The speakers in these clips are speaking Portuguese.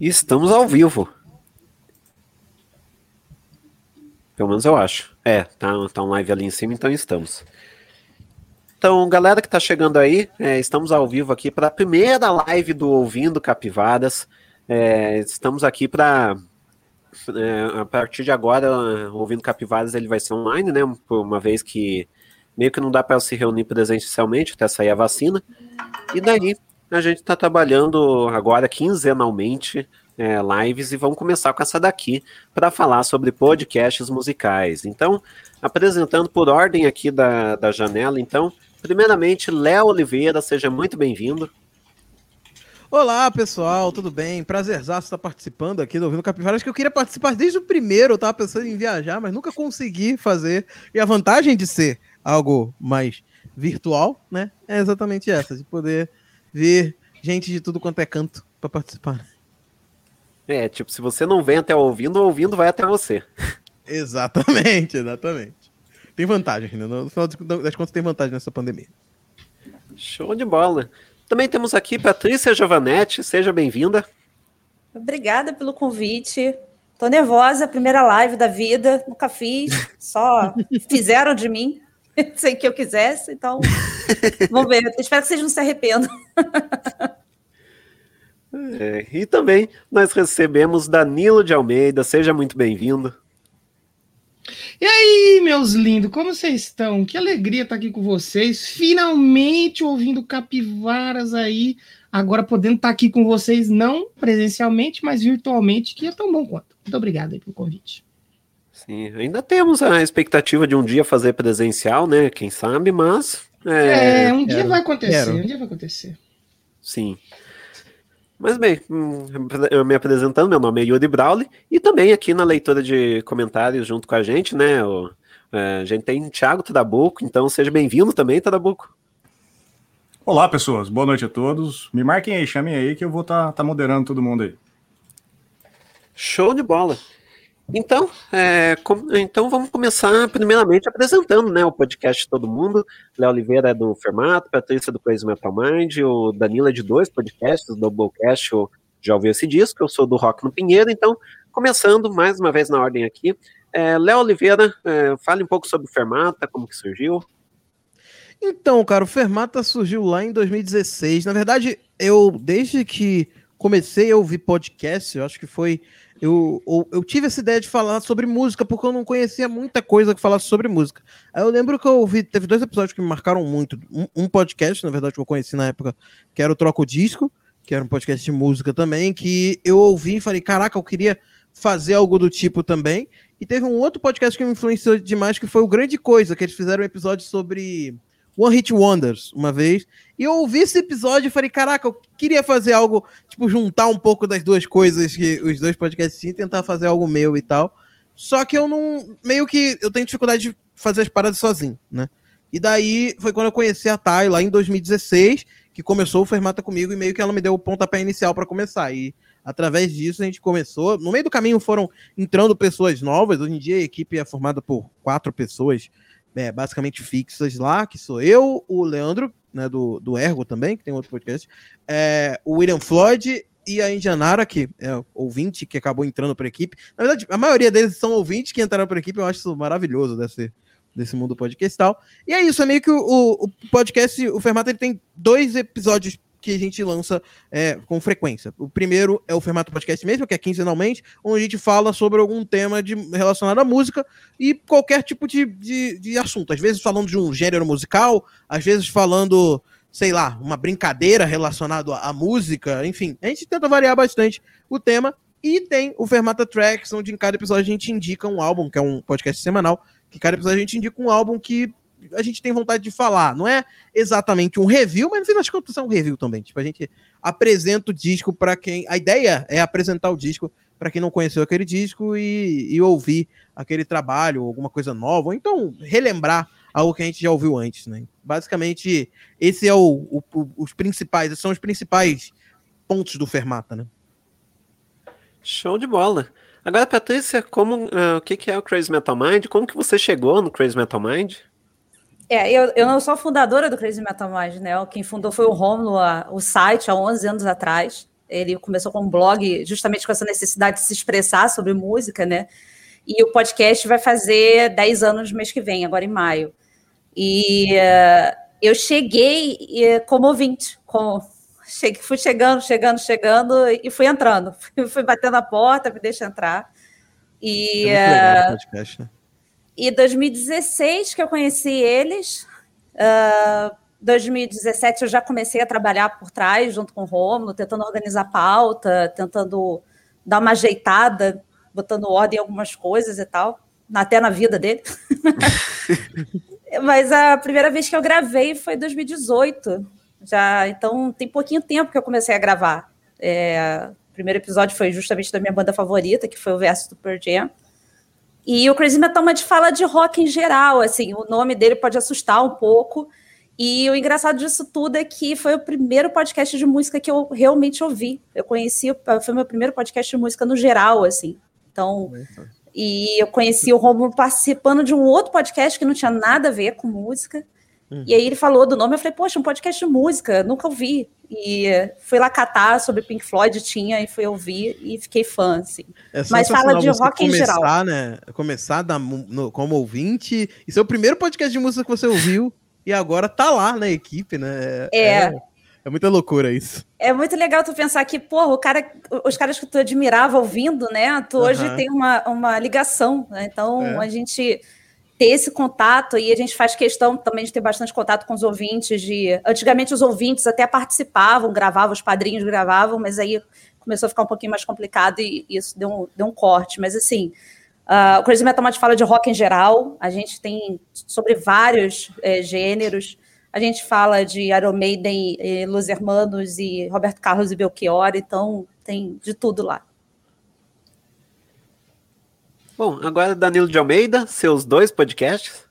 Estamos ao vivo. Pelo menos eu acho. É, tá, tá um live ali em cima, então estamos. Então, galera que está chegando aí, é, estamos ao vivo aqui para a primeira live do Ouvindo Capivaras. É, estamos aqui para é, a partir de agora, Ouvindo Capivaras ele vai ser online, né? Uma vez que meio que não dá para se reunir presencialmente até sair a vacina. E daí a gente está trabalhando agora quinzenalmente é, lives e vamos começar com essa daqui para falar sobre podcasts musicais. Então, apresentando por ordem aqui da, da janela, então, Primeiramente, Léo Oliveira, seja muito bem-vindo. Olá, pessoal, tudo bem? Prazerzaço estar participando aqui do Ouvindo Capivara. Acho que eu queria participar desde o primeiro, eu estava pensando em viajar, mas nunca consegui fazer. E a vantagem de ser algo mais virtual, né, é exatamente essa, de poder ver gente de tudo quanto é canto para participar. É, tipo, se você não vem até ouvindo, ouvindo vai até você. Exatamente, exatamente. Tem vantagem, né? No final das contas, tem vantagem nessa pandemia. Show de bola. Também temos aqui Patrícia Giovanetti, seja bem-vinda. Obrigada pelo convite. Tô nervosa, primeira live da vida, nunca fiz, só fizeram de mim, sem que eu quisesse, então vamos ver. espero que vocês não se arrependam. É, e também nós recebemos Danilo de Almeida, seja muito bem-vindo. E aí, meus lindos, como vocês estão? Que alegria estar aqui com vocês. Finalmente ouvindo capivaras aí. Agora podendo estar aqui com vocês, não presencialmente, mas virtualmente, que é tão bom quanto. Muito obrigado aí pelo convite. Sim, ainda temos a expectativa de um dia fazer presencial, né? Quem sabe, mas. É, é um dia vai acontecer, quero. um dia vai acontecer. Sim. Mas bem, hum, me apresentando, meu nome é Yuri Brawley e também aqui na leitura de comentários junto com a gente, né? O, é, a gente tem Thiago Tadabuco, então seja bem-vindo também, Tadabuco. Olá, pessoas, boa noite a todos. Me marquem aí, chamem aí que eu vou estar tá, tá moderando todo mundo aí. Show de bola. Então, é, com, então vamos começar primeiramente apresentando né, o podcast todo mundo. Léo Oliveira é do Fermato, Patrícia do Crazy Metal Mind, o Danilo é de dois podcasts, do Doublecast, eu já ouviu esse disco, eu sou do Rock no Pinheiro, então, começando mais uma vez na ordem aqui. É, Léo Oliveira, é, fale um pouco sobre o Fermata, como que surgiu. Então, cara, o Fermata surgiu lá em 2016. Na verdade, eu, desde que comecei a ouvir podcast, eu acho que foi eu, eu, eu, tive essa ideia de falar sobre música, porque eu não conhecia muita coisa que falasse sobre música. Aí eu lembro que eu ouvi, teve dois episódios que me marcaram muito. Um, um, podcast, na verdade, que eu conheci na época, que era o Troco Disco, que era um podcast de música também, que eu ouvi e falei, caraca, eu queria fazer algo do tipo também. E teve um outro podcast que me influenciou demais, que foi o Grande Coisa, que eles fizeram um episódio sobre One Hit Wonders uma vez. E eu ouvi esse episódio e falei, caraca, eu queria fazer algo, tipo, juntar um pouco das duas coisas que os dois podcasts e tentar fazer algo meu e tal. Só que eu não. Meio que eu tenho dificuldade de fazer as paradas sozinho, né? E daí foi quando eu conheci a Thay lá em 2016, que começou o Fermata comigo e meio que ela me deu o pontapé inicial para começar. E através disso a gente começou. No meio do caminho foram entrando pessoas novas. Hoje em dia a equipe é formada por quatro pessoas é, basicamente fixas lá, que sou eu, o Leandro, né, do, do Ergo também, que tem outro podcast, é, o William Floyd e a Indianara, que é ouvinte, que acabou entrando para a equipe. Na verdade, a maioria deles são ouvintes que entraram para a equipe, eu acho isso maravilhoso desse, desse mundo podcast e é isso, é meio que o, o podcast, o Fermata, ele tem dois episódios que a gente lança é, com frequência. O primeiro é o formato podcast mesmo, que é quinzenalmente, onde a gente fala sobre algum tema de, relacionado à música e qualquer tipo de, de, de assunto. Às vezes falando de um gênero musical, às vezes falando, sei lá, uma brincadeira relacionada à, à música, enfim. A gente tenta variar bastante o tema. E tem o Fermata Tracks, onde em cada episódio a gente indica um álbum, que é um podcast semanal, que cada episódio a gente indica um álbum que a gente tem vontade de falar. Não é exatamente um review, mas no fim das contas é um review também. Tipo, a gente apresenta o disco para quem. A ideia é apresentar o disco para quem não conheceu aquele disco e, e, ouvir aquele trabalho, alguma coisa nova, ou então relembrar algo que a gente já ouviu antes, né? Basicamente, esse é o, o, o os principais, são os principais pontos do Fermata, né? Show de bola. Agora, Patrícia, como, uh, o que, que é o Crazy Metal Mind? Como que você chegou no Crazy Metal Mind? É, eu, eu não sou fundadora do Crazy Metal Mind, né? Quem fundou foi o Romulo, o site, há 11 anos atrás. Ele começou com um blog justamente com essa necessidade de se expressar sobre música, né? E o podcast vai fazer 10 anos no mês que vem, agora em maio. E uh, eu cheguei uh, como ouvinte, com, cheguei, fui chegando, chegando, chegando e fui entrando. Fui, batendo a porta, me deixa entrar. E, é uh, podcast, né? E 2016 que eu conheci eles. Uh, 2017 eu já comecei a trabalhar por trás, junto com o Romulo, tentando organizar pauta, tentando dar uma ajeitada, botando ordem em algumas coisas e tal, até na vida dele. Mas a primeira vez que eu gravei foi em 2018. Já, então tem pouquinho tempo que eu comecei a gravar. É, o primeiro episódio foi justamente da minha banda favorita, que foi o Verso do Pearl Jam. E o Crazy Metal Mind fala de rock em geral, assim, o nome dele pode assustar um pouco, e o engraçado disso tudo é que foi o primeiro podcast de música que eu realmente ouvi. Eu conheci, foi o meu primeiro podcast de música no geral, assim. Então, e eu conheci o Romulo participando de um outro podcast que não tinha nada a ver com música. Uhum. E aí ele falou do nome, eu falei, poxa, um podcast de música, nunca ouvi. E fui lá catar sobre Pink Floyd, tinha, e fui ouvir e fiquei fã, assim. É Mas fala de rock começar, em geral. Né, começar da, no, como ouvinte, e ser o primeiro podcast de música que você ouviu e agora tá lá na equipe, né? É. é. É muita loucura isso. É muito legal tu pensar que, porra, o cara, os caras que tu admirava ouvindo, né? Tu hoje uhum. tem uma, uma ligação, né? Então é. a gente ter esse contato e a gente faz questão também de ter bastante contato com os ouvintes. De antigamente os ouvintes até participavam, gravavam, os padrinhos gravavam, mas aí começou a ficar um pouquinho mais complicado e isso deu um, deu um corte. Mas assim, Uh, o Crazy Metal Mind fala de rock em geral, a gente tem sobre vários é, gêneros. A gente fala de Iron Maiden, e Los Hermanos e Roberto Carlos e Belchior, então tem de tudo lá. Bom, agora Danilo de Almeida, seus dois podcasts.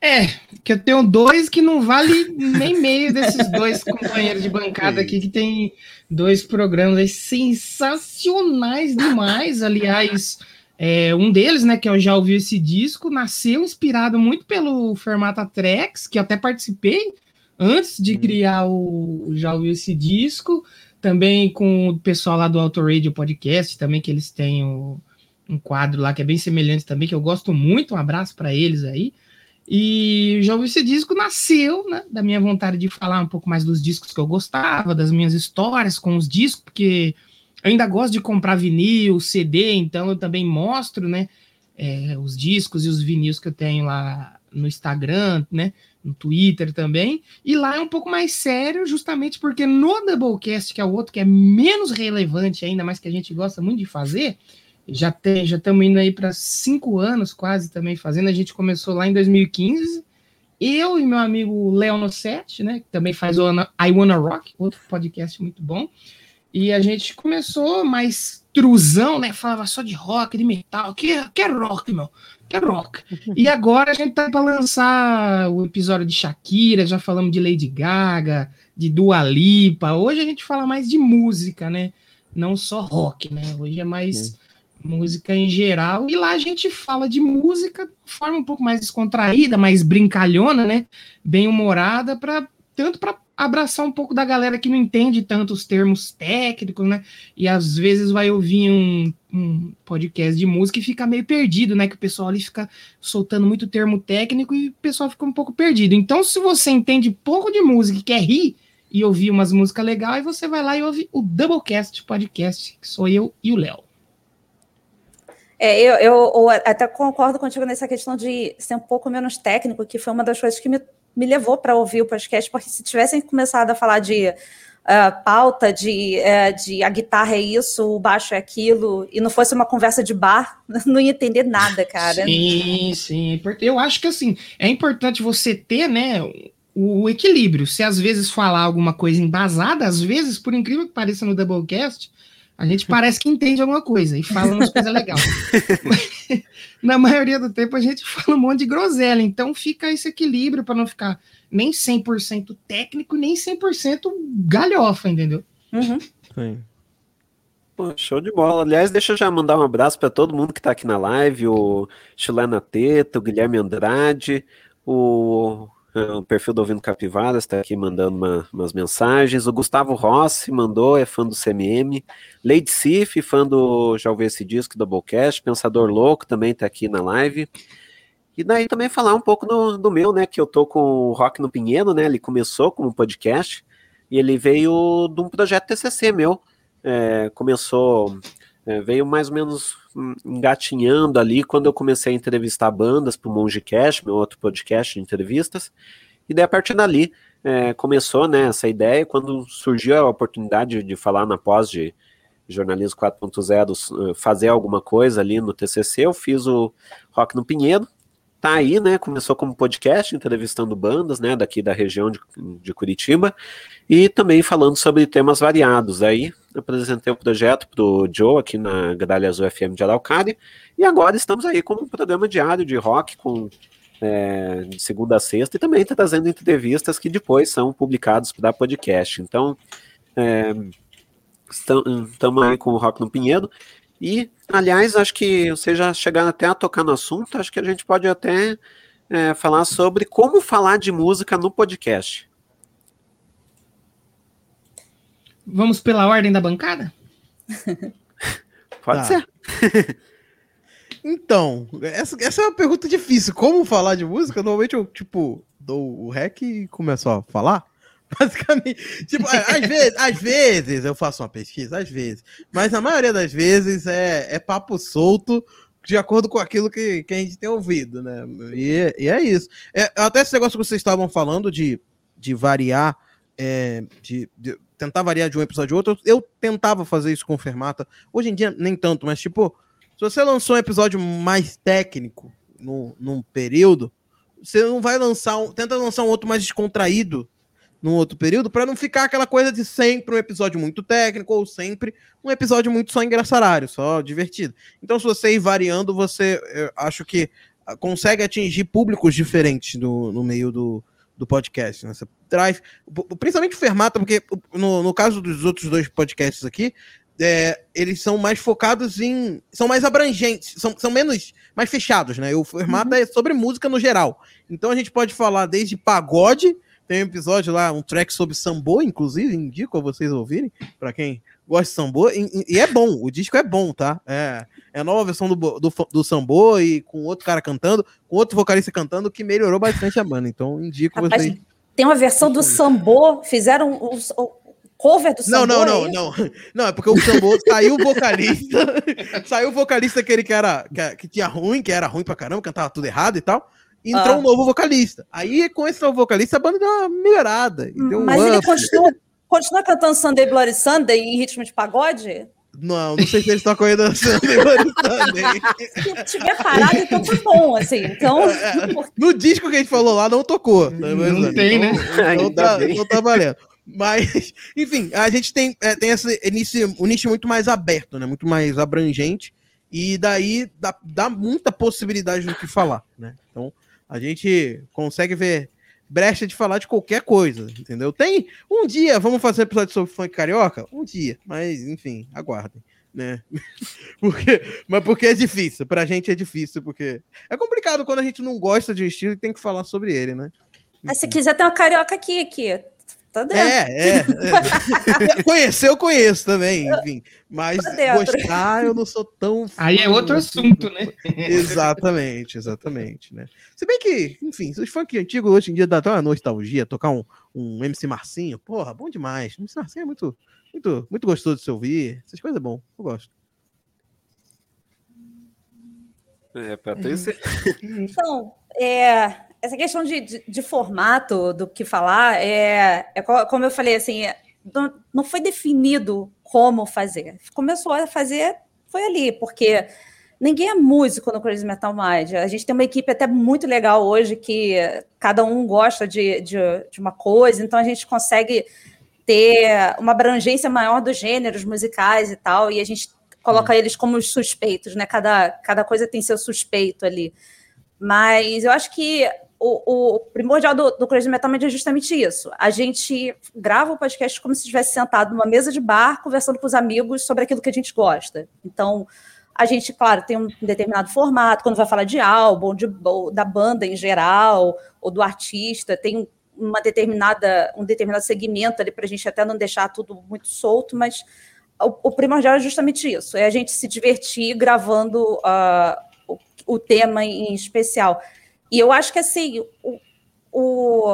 É, que eu tenho dois que não vale nem meio desses dois companheiros de bancada aqui, que tem dois programas sensacionais demais, aliás. É, um deles, né, que eu já ouvi esse disco, nasceu inspirado muito pelo Fermata Tracks, que eu até participei antes de hum. criar o. Já ouvi esse disco, também com o pessoal lá do Auto Radio Podcast, também que eles têm o, um quadro lá que é bem semelhante também, que eu gosto muito. Um abraço para eles aí. E já ouvi esse disco, nasceu né, da minha vontade de falar um pouco mais dos discos que eu gostava, das minhas histórias com os discos, porque eu ainda gosto de comprar vinil, CD, então eu também mostro, né, é, os discos e os vinis que eu tenho lá no Instagram, né, no Twitter também. E lá é um pouco mais sério, justamente porque no Doublecast, que é o outro que é menos relevante ainda, mas que a gente gosta muito de fazer, já tem, já estamos indo aí para cinco anos quase também fazendo. A gente começou lá em 2015. Eu e meu amigo Leono 7, né, que também faz o I Wanna Rock, outro podcast muito bom. E a gente começou mais truzão, né? Falava só de rock, de metal. Que é rock, meu? Que é rock. E agora a gente tá para lançar o episódio de Shakira, já falamos de Lady Gaga, de Dua Lipa. Hoje a gente fala mais de música, né? Não só rock, né? Hoje é mais música em geral. E lá a gente fala de música de forma um pouco mais descontraída, mais brincalhona, né? Bem humorada, para tanto para abraçar um pouco da galera que não entende tanto os termos técnicos, né? E às vezes vai ouvir um, um, podcast de música e fica meio perdido, né? Que o pessoal ali fica soltando muito termo técnico e o pessoal fica um pouco perdido. Então, se você entende pouco de música e quer rir e ouvir umas músicas legais, você vai lá e ouve o Doublecast Podcast, que sou eu e o Léo. É, eu, eu, eu, até concordo contigo nessa questão de ser um pouco menos técnico, que foi uma das coisas que me me levou para ouvir o podcast, porque se tivessem começado a falar de uh, pauta, de, uh, de a guitarra é isso, o baixo é aquilo, e não fosse uma conversa de bar, não ia entender nada, cara. Sim, sim. Eu acho que assim, é importante você ter, né, o equilíbrio. Se às vezes falar alguma coisa embasada, às vezes, por incrível que pareça no Doublecast, a gente parece que entende alguma coisa e fala umas coisas legais. Na maioria do tempo a gente fala um monte de groselha, então fica esse equilíbrio para não ficar nem 100% técnico, nem 100% galhofa, entendeu? Uhum. Sim. Pô, show de bola. Aliás, deixa eu já mandar um abraço para todo mundo que está aqui na live, o Chulana Teta, o Guilherme Andrade, o o perfil do Ouvindo Capivaras está aqui mandando uma, umas mensagens. O Gustavo Rossi mandou, é fã do CMM. Lady Sif, fã do Já ouvi esse disco, Doublecast. Pensador Louco também está aqui na live. E daí também falar um pouco do, do meu, né? Que eu tô com o Rock no Pinheiro, né? Ele começou como podcast e ele veio de um projeto TCC meu. É, começou, é, veio mais ou menos engatinhando ali quando eu comecei a entrevistar bandas para o Monge Cash, meu outro podcast de entrevistas. E daí a partir dali é, começou né, essa ideia. Quando surgiu a oportunidade de falar na pós de jornalismo 4.0, fazer alguma coisa ali no TCC, eu fiz o Rock no Pinheiro tá aí, né? Começou como podcast, entrevistando bandas, né, daqui da região de, de Curitiba, e também falando sobre temas variados. Aí apresentei o projeto pro Joe aqui na Gralha Azul FM de Araucária, e agora estamos aí com um programa diário de rock com é, de segunda a sexta, e também tá trazendo entrevistas que depois são publicados para podcast. Então, é, estamos aí com o Rock no Pinheiro, e, aliás, acho que vocês já chegaram até a tocar no assunto, acho que a gente pode até é, falar sobre como falar de música no podcast. Vamos pela ordem da bancada? pode tá. ser. então, essa, essa é uma pergunta difícil. Como falar de música? Normalmente eu, tipo, dou o rec e começo a falar. Basicamente, tipo, às vezes, às vezes eu faço uma pesquisa, às vezes, mas na maioria das vezes é, é papo solto de acordo com aquilo que, que a gente tem ouvido, né? E, e é isso. É, até esse negócio que vocês estavam falando de, de variar, é, de, de, tentar variar de um episódio a outro, eu, tentava fazer isso com Fermata. Hoje em dia, nem tanto, mas tipo, se você lançou um episódio mais técnico no, num período, você não vai lançar um. Tenta lançar um outro mais descontraído num outro período, para não ficar aquela coisa de sempre um episódio muito técnico ou sempre um episódio muito só engraçarário, só divertido. Então, se você ir variando, você acho que ah, consegue atingir públicos diferentes no, no meio do, do podcast. Né? Você traz, principalmente o Fermata, porque no, no caso dos outros dois podcasts aqui, é, eles são mais focados em. são mais abrangentes, são, são menos. mais fechados, né? O Fermata uhum. é sobre música no geral. Então a gente pode falar desde pagode tem um episódio lá, um track sobre sambô, inclusive, indico a vocês ouvirem, para quem gosta de sambô. E, e, é bom, o disco é bom, tá? É, é a nova versão do, do, do sambô e com outro cara cantando, com outro vocalista cantando, que melhorou bastante a banda. Então, indico Rapaz, vocês. Tem uma versão do sambô, fizeram o, o cover do. Não, não, não, não. Não, é porque o sambô saiu o vocalista. saiu o vocalista aquele que era que, que tinha ruim, que era ruim pra caramba, cantava tudo errado e tal entrou ah. um novo vocalista. Aí, com esse novo vocalista, a banda deu uma melhorada. Deu Mas um ele continua, continua cantando Sunday Bloody Sunday em ritmo de pagode? Não, não sei se eles estão ainda Sunday Bloody Sunday. se tiver parado, então foi bom, assim. Então... É, no disco que a gente falou lá, não tocou. Tá não tem, então, né? Então, tá, então tá valendo. Mas, enfim, a gente tem, é, tem esse início, um nicho muito mais aberto, né? Muito mais abrangente. E daí dá, dá muita possibilidade do que falar, né? Então, a gente consegue ver brecha de falar de qualquer coisa, entendeu? Tem um dia, vamos fazer episódio sobre funk carioca? Um dia, mas enfim, aguardem, né? porque, mas porque é difícil, pra gente é difícil, porque é complicado quando a gente não gosta de um estilo e tem que falar sobre ele, né? Mas se quiser ter uma carioca aqui, aqui, Tá dentro. É, é. é. Conhecer eu conheço também, enfim. Mas gostar eu não sou tão. Aí é outro assunto, né? exatamente, exatamente, né? Se bem que, enfim, os funk antigos hoje em dia dá até uma nostalgia, tocar um, um MC Marcinho, porra, bom demais. O MC Marcinho é muito, muito, muito gostoso de se ouvir. Essas coisas é bom, eu gosto. É, para ter Então, é, essa questão de, de, de, formato do que falar é, é como eu falei assim, não, não foi definido como fazer. Começou a fazer, foi ali, porque ninguém é músico no Crazy Metal Mind. A gente tem uma equipe até muito legal hoje que cada um gosta de, de, de uma coisa, então a gente consegue ter uma abrangência maior dos gêneros musicais e tal, e a gente coloca hum. eles como os suspeitos, né? Cada, cada coisa tem seu suspeito ali. Mas eu acho que o, o primordial do, do Crazy Metal é justamente isso. A gente grava o podcast como se estivesse sentado numa mesa de bar, conversando com os amigos sobre aquilo que a gente gosta. Então, a gente, claro, tem um determinado formato, quando vai falar de álbum, de, da banda em geral, ou do artista, tem uma determinada, um determinado segmento ali para a gente até não deixar tudo muito solto, mas o, o, primordial é justamente isso, é a gente se divertir gravando uh, o, o, tema em especial. E eu acho que assim, o, o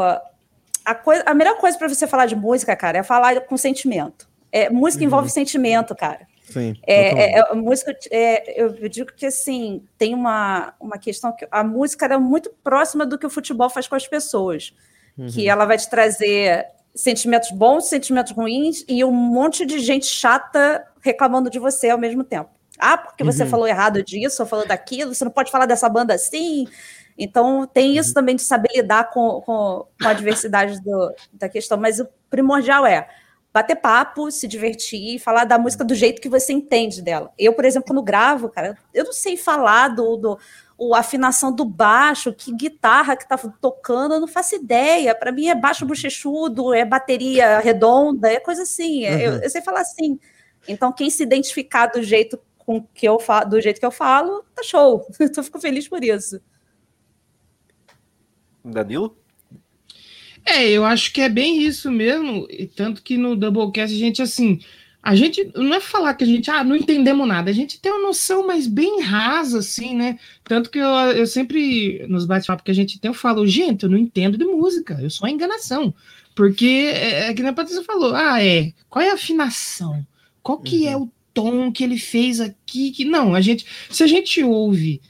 a, coisa, a melhor coisa para você falar de música, cara, é falar com sentimento. É, música uhum. envolve sentimento, cara. Sim, é, é, é, música, é, eu digo que assim tem uma, uma questão que a música é muito próxima do que o futebol faz com as pessoas, uhum. que ela vai te trazer sentimentos bons, sentimentos ruins e um monte de gente chata reclamando de você ao mesmo tempo. Ah, porque você uhum. falou errado disso, ou falou daquilo, você não pode falar dessa banda assim. Então, tem isso uhum. também de saber lidar com, com, com a diversidade do, da questão, mas o primordial é bater papo, se divertir, falar da música do jeito que você entende dela. Eu, por exemplo, quando gravo, cara, eu não sei falar do, do o, afinação do baixo, que guitarra que tá tocando, eu não faço ideia. Para mim é baixo bochechudo, é bateria redonda, é coisa assim. É, uhum. eu, eu, sei falar assim. Então, quem se identificar do jeito com que eu falo, do jeito que eu falo, tá show. Eu fico feliz por isso. Danilo? É, eu acho que é bem isso mesmo, e tanto que no Doublecast a gente, assim, a gente não é falar que a gente, ah, não entendemos nada, a gente tem uma noção, mas bem rasa, assim, né? Tanto que eu, eu sempre, nos bate-papo que a gente tem, eu falo, gente, eu não entendo de música, eu sou a enganação. Porque é, é que a Patrícia falou, ah, é, qual é a afinação? Qual que é uhum. é o tom que ele fez aqui? Que não, a gente, se a gente ouve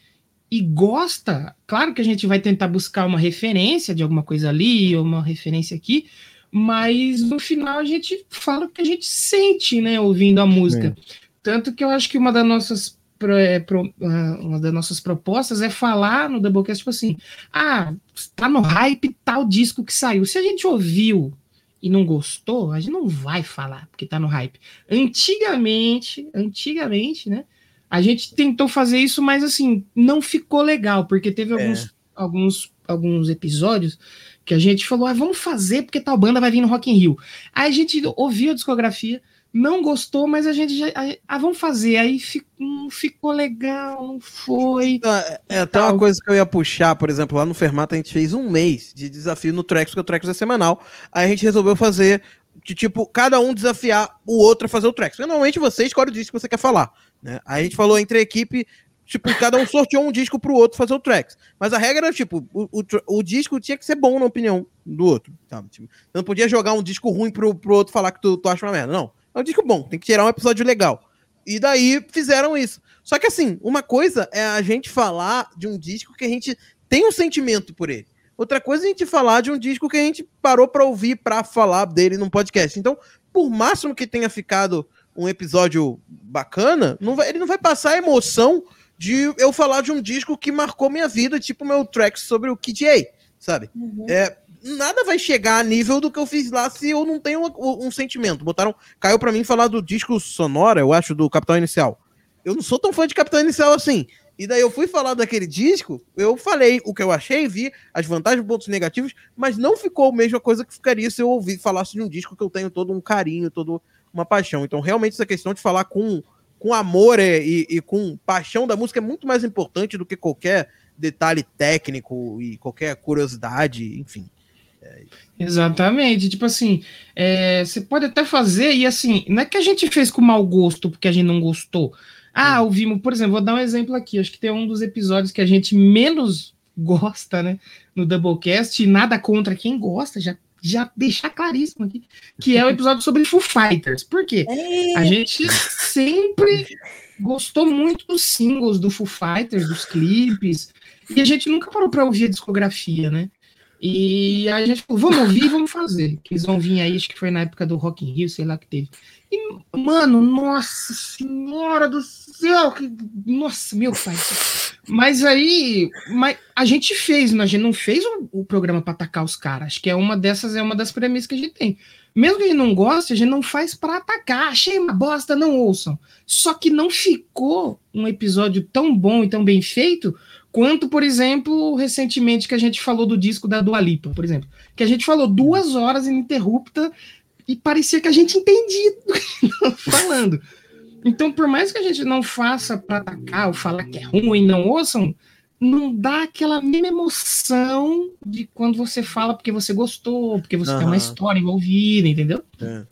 e gosta, claro que a gente vai tentar buscar uma referência de alguma coisa ali, ou uma referência aqui, mas no final a gente fala o que a gente sente, né, ouvindo a música. É. Tanto que eu acho que uma das nossas é, ah, uma das nossas propostas é falar no Doublecast, tipo assim, ah, tá no hype tal disco que saiu. Se a gente ouviu e não gostou, a gente não vai falar porque tá no hype. Antigamente, antigamente, né, a gente tentou fazer isso, mas assim, não ficou legal, porque teve é. alguns, alguns, alguns episódios que a gente falou, ah, vamos fazer porque tal banda vai vir no Rock in Rio. Aí a gente ouviu a discografia, não gostou, mas a gente já. Ah, vamos fazer. Aí fico, não ficou legal, não foi. É, é até uma coisa que eu ia puxar, por exemplo, lá no Fermata a gente fez um mês de desafio no Trex, porque o Trex é semanal. Aí a gente resolveu fazer de tipo, cada um desafiar o outro a fazer o Trex. Normalmente você escolhe o disco que você quer falar. Né? A gente falou entre equipe, tipo, cada um sorteou um disco pro outro fazer o tracks. Mas a regra era, tipo, o, o, o disco tinha que ser bom na opinião do outro. Tá? Tipo, não podia jogar um disco ruim pro, pro outro falar que tu, tu acha uma merda. Não. É um disco bom, tem que tirar um episódio legal. E daí fizeram isso. Só que assim, uma coisa é a gente falar de um disco que a gente tem um sentimento por ele. Outra coisa é a gente falar de um disco que a gente parou para ouvir para falar dele num podcast. Então, por máximo que tenha ficado um episódio bacana, não vai, ele não vai passar a emoção de eu falar de um disco que marcou minha vida, tipo meu track sobre o KJ, sabe? Uhum. É, nada vai chegar a nível do que eu fiz lá se eu não tenho um, um sentimento. Botaram, caiu para mim falar do disco sonora, eu acho, do Capitão Inicial. Eu não sou tão fã de Capitão Inicial assim. E daí eu fui falar daquele disco, eu falei o que eu achei, vi as vantagens pontos negativos, mas não ficou a mesma coisa que ficaria se eu ouvir falasse de um disco que eu tenho todo um carinho, todo uma paixão. Então, realmente, essa questão de falar com, com amor e, e, com paixão da música é muito mais importante do que qualquer detalhe técnico e qualquer curiosidade, enfim. Exatamente, tipo assim, é, você pode até fazer, e assim, não é que a gente fez com mau gosto porque a gente não gostou. Ah, hum. ouvimos, por exemplo, vou dar um exemplo aqui, acho que tem um dos episódios que a gente menos gosta, né, no Doublecast, e nada contra quem gosta, já já deixar claríssimo aqui, que é o episódio sobre Foo Fighters. Por quê? É. A gente sempre gostou muito dos singles do Foo Fighters, dos clipes, e a gente nunca parou para ouvir a discografia, né? E a gente falou, vamos ouvir, vamos fazer. Que eles vão vir aí, acho que foi na época do Rock in Rio, sei lá que teve. E, mano, nossa senhora do céu, que, nossa, meu pai. Mas aí, mas a gente fez, mas a gente não fez o, o programa para atacar os caras. Acho que é uma dessas, é uma das premissas que a gente tem. Mesmo que a gente não goste, a gente não faz para atacar. Achei uma bosta, não ouçam. Só que não ficou um episódio tão bom e tão bem feito quanto, por exemplo, recentemente que a gente falou do disco da Dua Lipa, por exemplo. Que a gente falou duas horas ininterrupta e parecia que a gente entendia do que falando. Então, por mais que a gente não faça para atacar ou falar que é ruim, não ouçam, não dá aquela mesma emoção de quando você fala porque você gostou, porque você uhum. tem uma história envolvida, entendeu? É.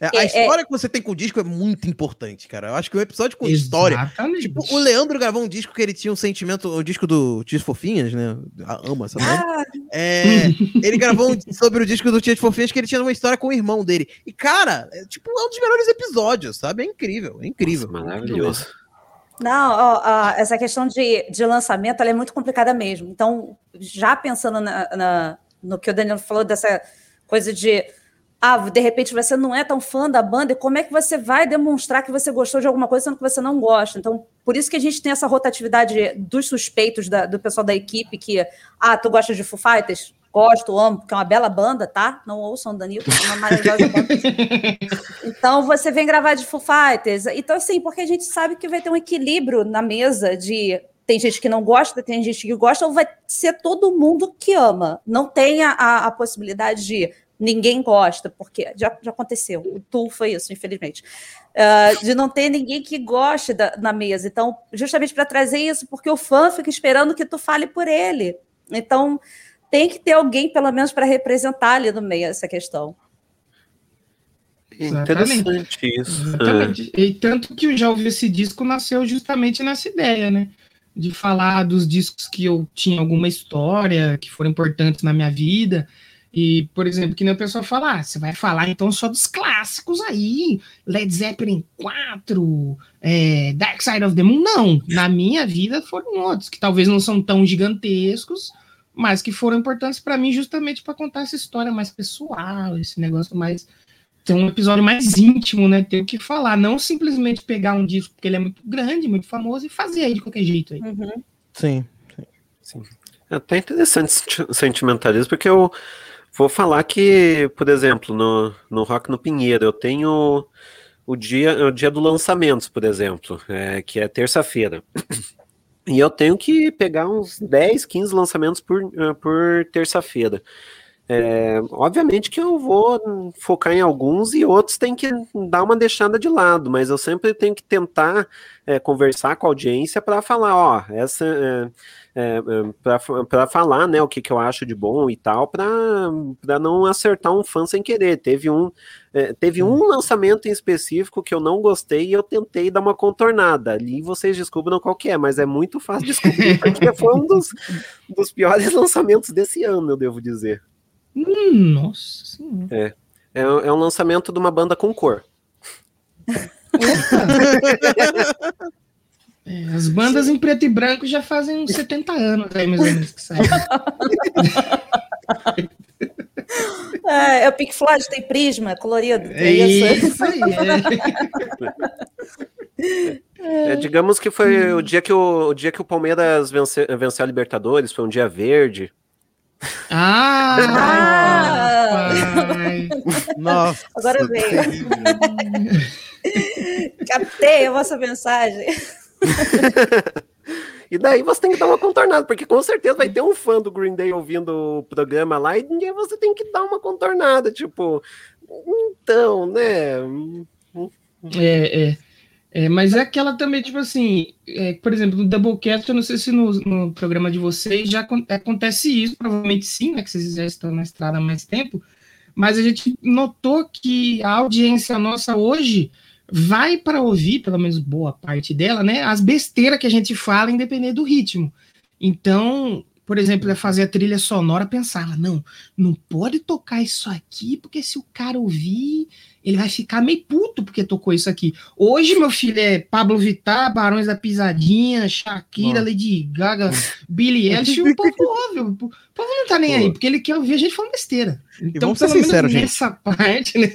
É, a é, é. história é... que você tem com o disco é muito importante, cara. Eu acho que um episódio com Exatamente. história. Tipo, o Leandro gravou um disco que ele tinha um sentimento, o disco do Tias Fofinhas, né? Ama essa ah. é, Ele gravou um, sobre o disco do Tias Fofinhas que ele tinha uma história com o irmão dele. E, cara, é, tipo, é um dos melhores episódios, sabe? É incrível, é incrível. Nossa, maravilhoso. Não, ó, ó, essa questão de, de lançamento é muito complicada mesmo. Então, já pensando na, na, no que o Daniel falou dessa coisa de ah, de repente você não é tão fã da banda, e como é que você vai demonstrar que você gostou de alguma coisa sendo que você não gosta? Então, por isso que a gente tem essa rotatividade dos suspeitos da, do pessoal da equipe, que, ah, tu gosta de Foo Fighters? Gosto, amo, porque é uma bela banda, tá? Não ouçam Danilo, é uma maravilhosa banda. Então, você vem gravar de Foo Fighters. Então, assim, porque a gente sabe que vai ter um equilíbrio na mesa de tem gente que não gosta, tem gente que gosta, ou vai ser todo mundo que ama. Não tem a, a possibilidade de ninguém gosta, porque já, já aconteceu, o Tu foi isso, infelizmente, uh, de não ter ninguém que goste da, na mesa. Então, justamente para trazer isso, porque o fã fica esperando que tu fale por ele. Então, tem que ter alguém, pelo menos, para representar ali no meio essa questão. Interessante isso. Exatamente. E tanto que eu já ouvi esse disco nasceu justamente nessa ideia, né? De falar dos discos que eu tinha alguma história, que foram importantes na minha vida, e, por exemplo, que nem o pessoal fala, ah, você vai falar então só dos clássicos aí, Led Zeppelin 4, é, Dark Side of the Moon. Não, na minha vida foram outros, que talvez não são tão gigantescos, mas que foram importantes para mim justamente para contar essa história mais pessoal, esse negócio mais. Ter um episódio mais íntimo, né? Ter o que falar, não simplesmente pegar um disco porque ele é muito grande, muito famoso e fazer aí de qualquer jeito aí. Uhum. Sim, sim. sim. É até interessante sentimentalismo, porque eu. Vou falar que, por exemplo, no, no Rock no Pinheiro, eu tenho o dia, o dia do lançamento, por exemplo, é, que é terça-feira. E eu tenho que pegar uns 10, 15 lançamentos por, eh, por terça-feira. É, obviamente que eu vou focar em alguns e outros tem que dar uma deixada de lado, mas eu sempre tenho que tentar é, conversar com a audiência para falar, ó, essa é, é, é para falar, né, o que, que eu acho de bom e tal, para não acertar um fã sem querer. Teve um é, teve um lançamento em específico que eu não gostei e eu tentei dar uma contornada. Ali vocês descubram qual que é, mas é muito fácil de descobrir, porque foi um dos, dos piores lançamentos desse ano, eu devo dizer. Hum, nossa É. é. É um lançamento de uma banda com cor. É, as bandas Sim. em preto e branco já fazem uns 70 anos aí, mais ou menos, que saem. É, é o Pink Floyd, tem prisma, colorido. É isso, isso aí. É. É, digamos que foi o dia que o, o dia que o Palmeiras venceu, venceu a Libertadores, foi um dia verde. Ah! ah Nossa! Agora veio. Captei a vossa mensagem. e daí você tem que dar uma contornada, porque com certeza vai ter um fã do Green Day ouvindo o programa lá, e você tem que dar uma contornada, tipo, então, né? É, é. é mas é aquela também, tipo assim, é, por exemplo, no Doublecast, eu não sei se no, no programa de vocês já acontece isso, provavelmente sim, né? Que vocês já estão na estrada há mais tempo, mas a gente notou que a audiência nossa hoje vai para ouvir, pelo menos boa parte dela, né, as besteiras que a gente fala, independente do ritmo. Então, por exemplo, é fazer a trilha sonora, pensava, não, não pode tocar isso aqui, porque se o cara ouvir, ele vai ficar meio puto porque tocou isso aqui. Hoje, meu filho, é Pablo Vittar, Barões da Pisadinha, Shakira, Lady Gaga, Billy Eilish, o povo ouve, o povo não tá nem Pô. aí, porque ele quer ouvir a gente falando besteira. Então, pelo menos sincero, nessa gente. parte, né?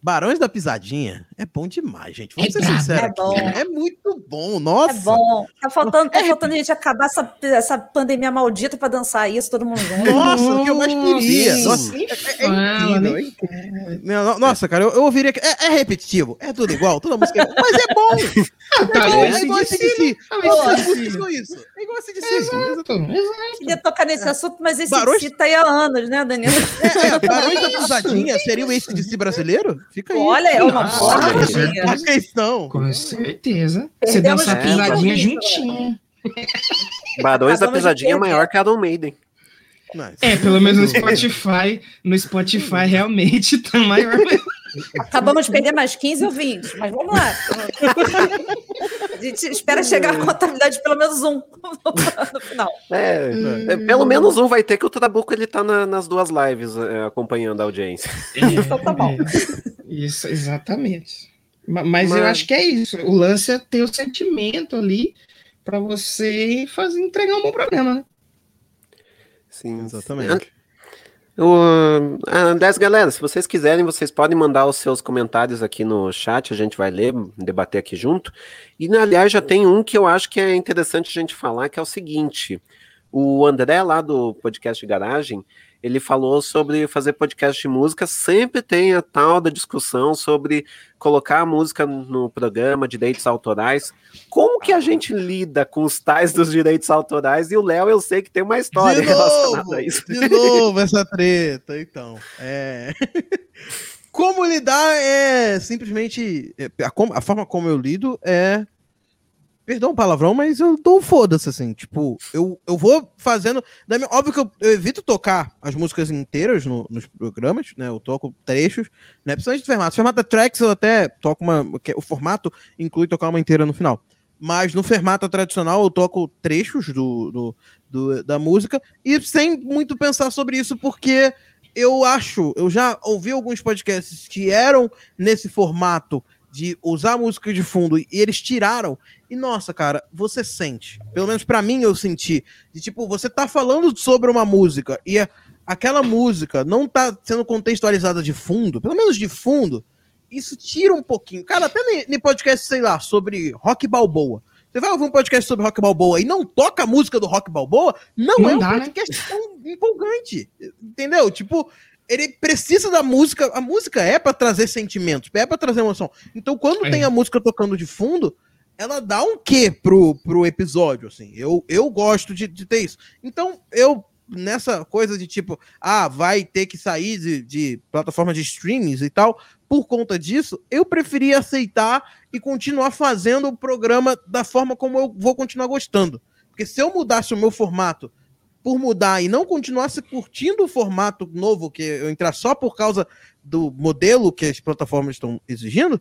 Barões da Pisadinha é bom demais, gente. Vamos é ser sinceros. É, bom. é muito bom, nossa. É bom. Tá faltando, tá é. faltando a gente acabar essa, essa pandemia maldita para dançar isso, todo mundo. Nossa, o que eu mais queria. Nossa, é, é, incrível, Nossa, cara, eu, eu ouviria. É, é, repetitivo, é tudo igual, toda música é Mas é bom! é, tá, é, igual esse DC. É igual isso. É igual Exato, exato. Queria tocar nesse assunto, mas esse Barões- cita aí há anos, né, Danilo? É, é, Barões da Pisadinha seria o esse de si brasileiro? Fica aí. Olha, é uma boa questão. Com certeza. Você Perdemos dança a tempo pisadinha nisso, juntinho. Barões da Pisadinha é maior que Iron Maiden. Mas- É, pelo menos no Spotify, no Spotify realmente tá maior. Acabamos de perder mais 15 ou 20, mas vamos lá. A gente espera chegar a contabilidade de pelo menos um no final. É, é, pelo menos um vai ter que o Trabuco ele tá na- nas duas lives é, acompanhando a audiência. Então tá bom. Isso, exatamente. Ma- Mas, Mas- eu acho que é isso. O lance é ter o sentimento ali para você fazer entregar um bom programa, né? Sim. Exatamente. 10 galera, se vocês quiserem, vocês podem mandar os seus comentários aqui no chat, a gente vai ler, debater aqui junto. E, aliás, já tem um que eu acho que é interessante a gente falar, que é o seguinte: o André, lá do podcast Garagem, ele falou sobre fazer podcast de música, sempre tem a tal da discussão sobre colocar a música no programa, direitos autorais. Como que a gente lida com os tais dos direitos autorais? E o Léo, eu sei que tem uma história De relacionada novo, a isso. de novo essa treta, então. É... Como lidar é simplesmente. é, a forma como eu lido é. Perdão o palavrão, mas eu dou um foda-se, assim. Tipo, eu, eu vou fazendo. minha- Óbvio que eu, eu evito tocar as músicas inteiras no- nos programas, né? Eu toco trechos, né? Principalmente de formato. Formato tracks eu até toco uma. que O formato inclui tocar uma inteira no final. Mas no formato tradicional eu toco trechos do, do, do- da música e sem muito pensar sobre isso, porque eu acho, eu já ouvi alguns podcasts que eram nesse formato de usar música de fundo e eles tiraram. E nossa, cara, você sente. Pelo menos pra mim eu senti. De tipo, você tá falando sobre uma música e a- aquela música não tá sendo contextualizada de fundo, pelo menos de fundo, isso tira um pouquinho. Cara, até em podcast, sei lá, sobre rock balboa. Você vai ouvir um podcast sobre rock balboa e não toca a música do rock balboa, não, Não é um dá, né? podcast tão empolgante. Entendeu? Tipo, ele precisa da música. A música é pra trazer sentimentos, é pra trazer emoção. Então, quando É. tem a música tocando de fundo, ela dá um quê pro, pro episódio, assim. Eu, eu gosto de, de ter isso. Então, eu, nessa coisa de tipo, ah, vai ter que sair de, de plataforma de streamings e tal, por conta disso, eu preferi aceitar e continuar fazendo o programa da forma como eu vou continuar gostando. Porque se eu mudasse o meu formato por mudar e não continuasse curtindo o formato novo, que eu entrar só por causa do modelo que as plataformas estão exigindo,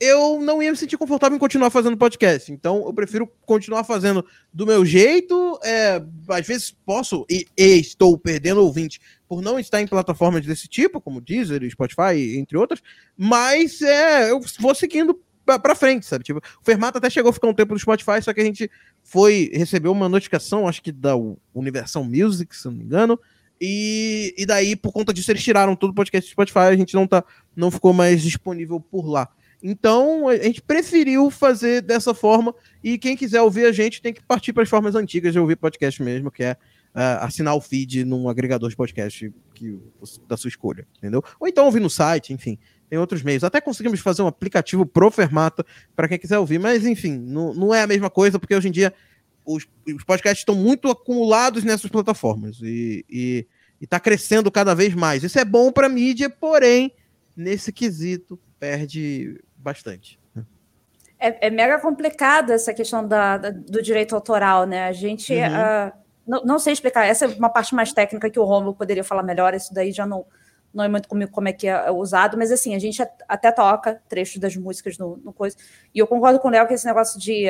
eu não ia me sentir confortável em continuar fazendo podcast. Então, eu prefiro continuar fazendo do meu jeito. É, às vezes posso e, e estou perdendo ouvinte por não estar em plataformas desse tipo, como Deezer, Spotify, entre outras. Mas é, eu vou seguindo pra frente, sabe? Tipo, o Fermata até chegou a ficar um tempo no Spotify, só que a gente foi recebeu uma notificação, acho que da Universal Music, se não me engano. E, e daí, por conta disso, eles tiraram todo o podcast do Spotify, a gente não, tá, não ficou mais disponível por lá. Então, a gente preferiu fazer dessa forma. E quem quiser ouvir a gente tem que partir para as formas antigas de ouvir podcast mesmo, que é ah, assinar o feed num agregador de podcast que, da sua escolha, entendeu? Ou então ouvir no site, enfim. Tem outros meios. Até conseguimos fazer um aplicativo pro Fermata para quem quiser ouvir, mas enfim, não, não é a mesma coisa, porque hoje em dia os, os podcasts estão muito acumulados nessas plataformas e, e, e tá crescendo cada vez mais. Isso é bom para mídia, porém, nesse quesito, perde bastante. É, é mega complicado essa questão da, da- do direito autoral, né? A gente. Uhum. ah, não, não sei explicar. Essa é uma parte mais técnica que o Romulo poderia falar melhor. Isso daí já não, não é muito comigo como é que é usado, mas assim, a gente at- até toca trechos das músicas no, no coisa. E eu concordo com o Léo que esse negócio de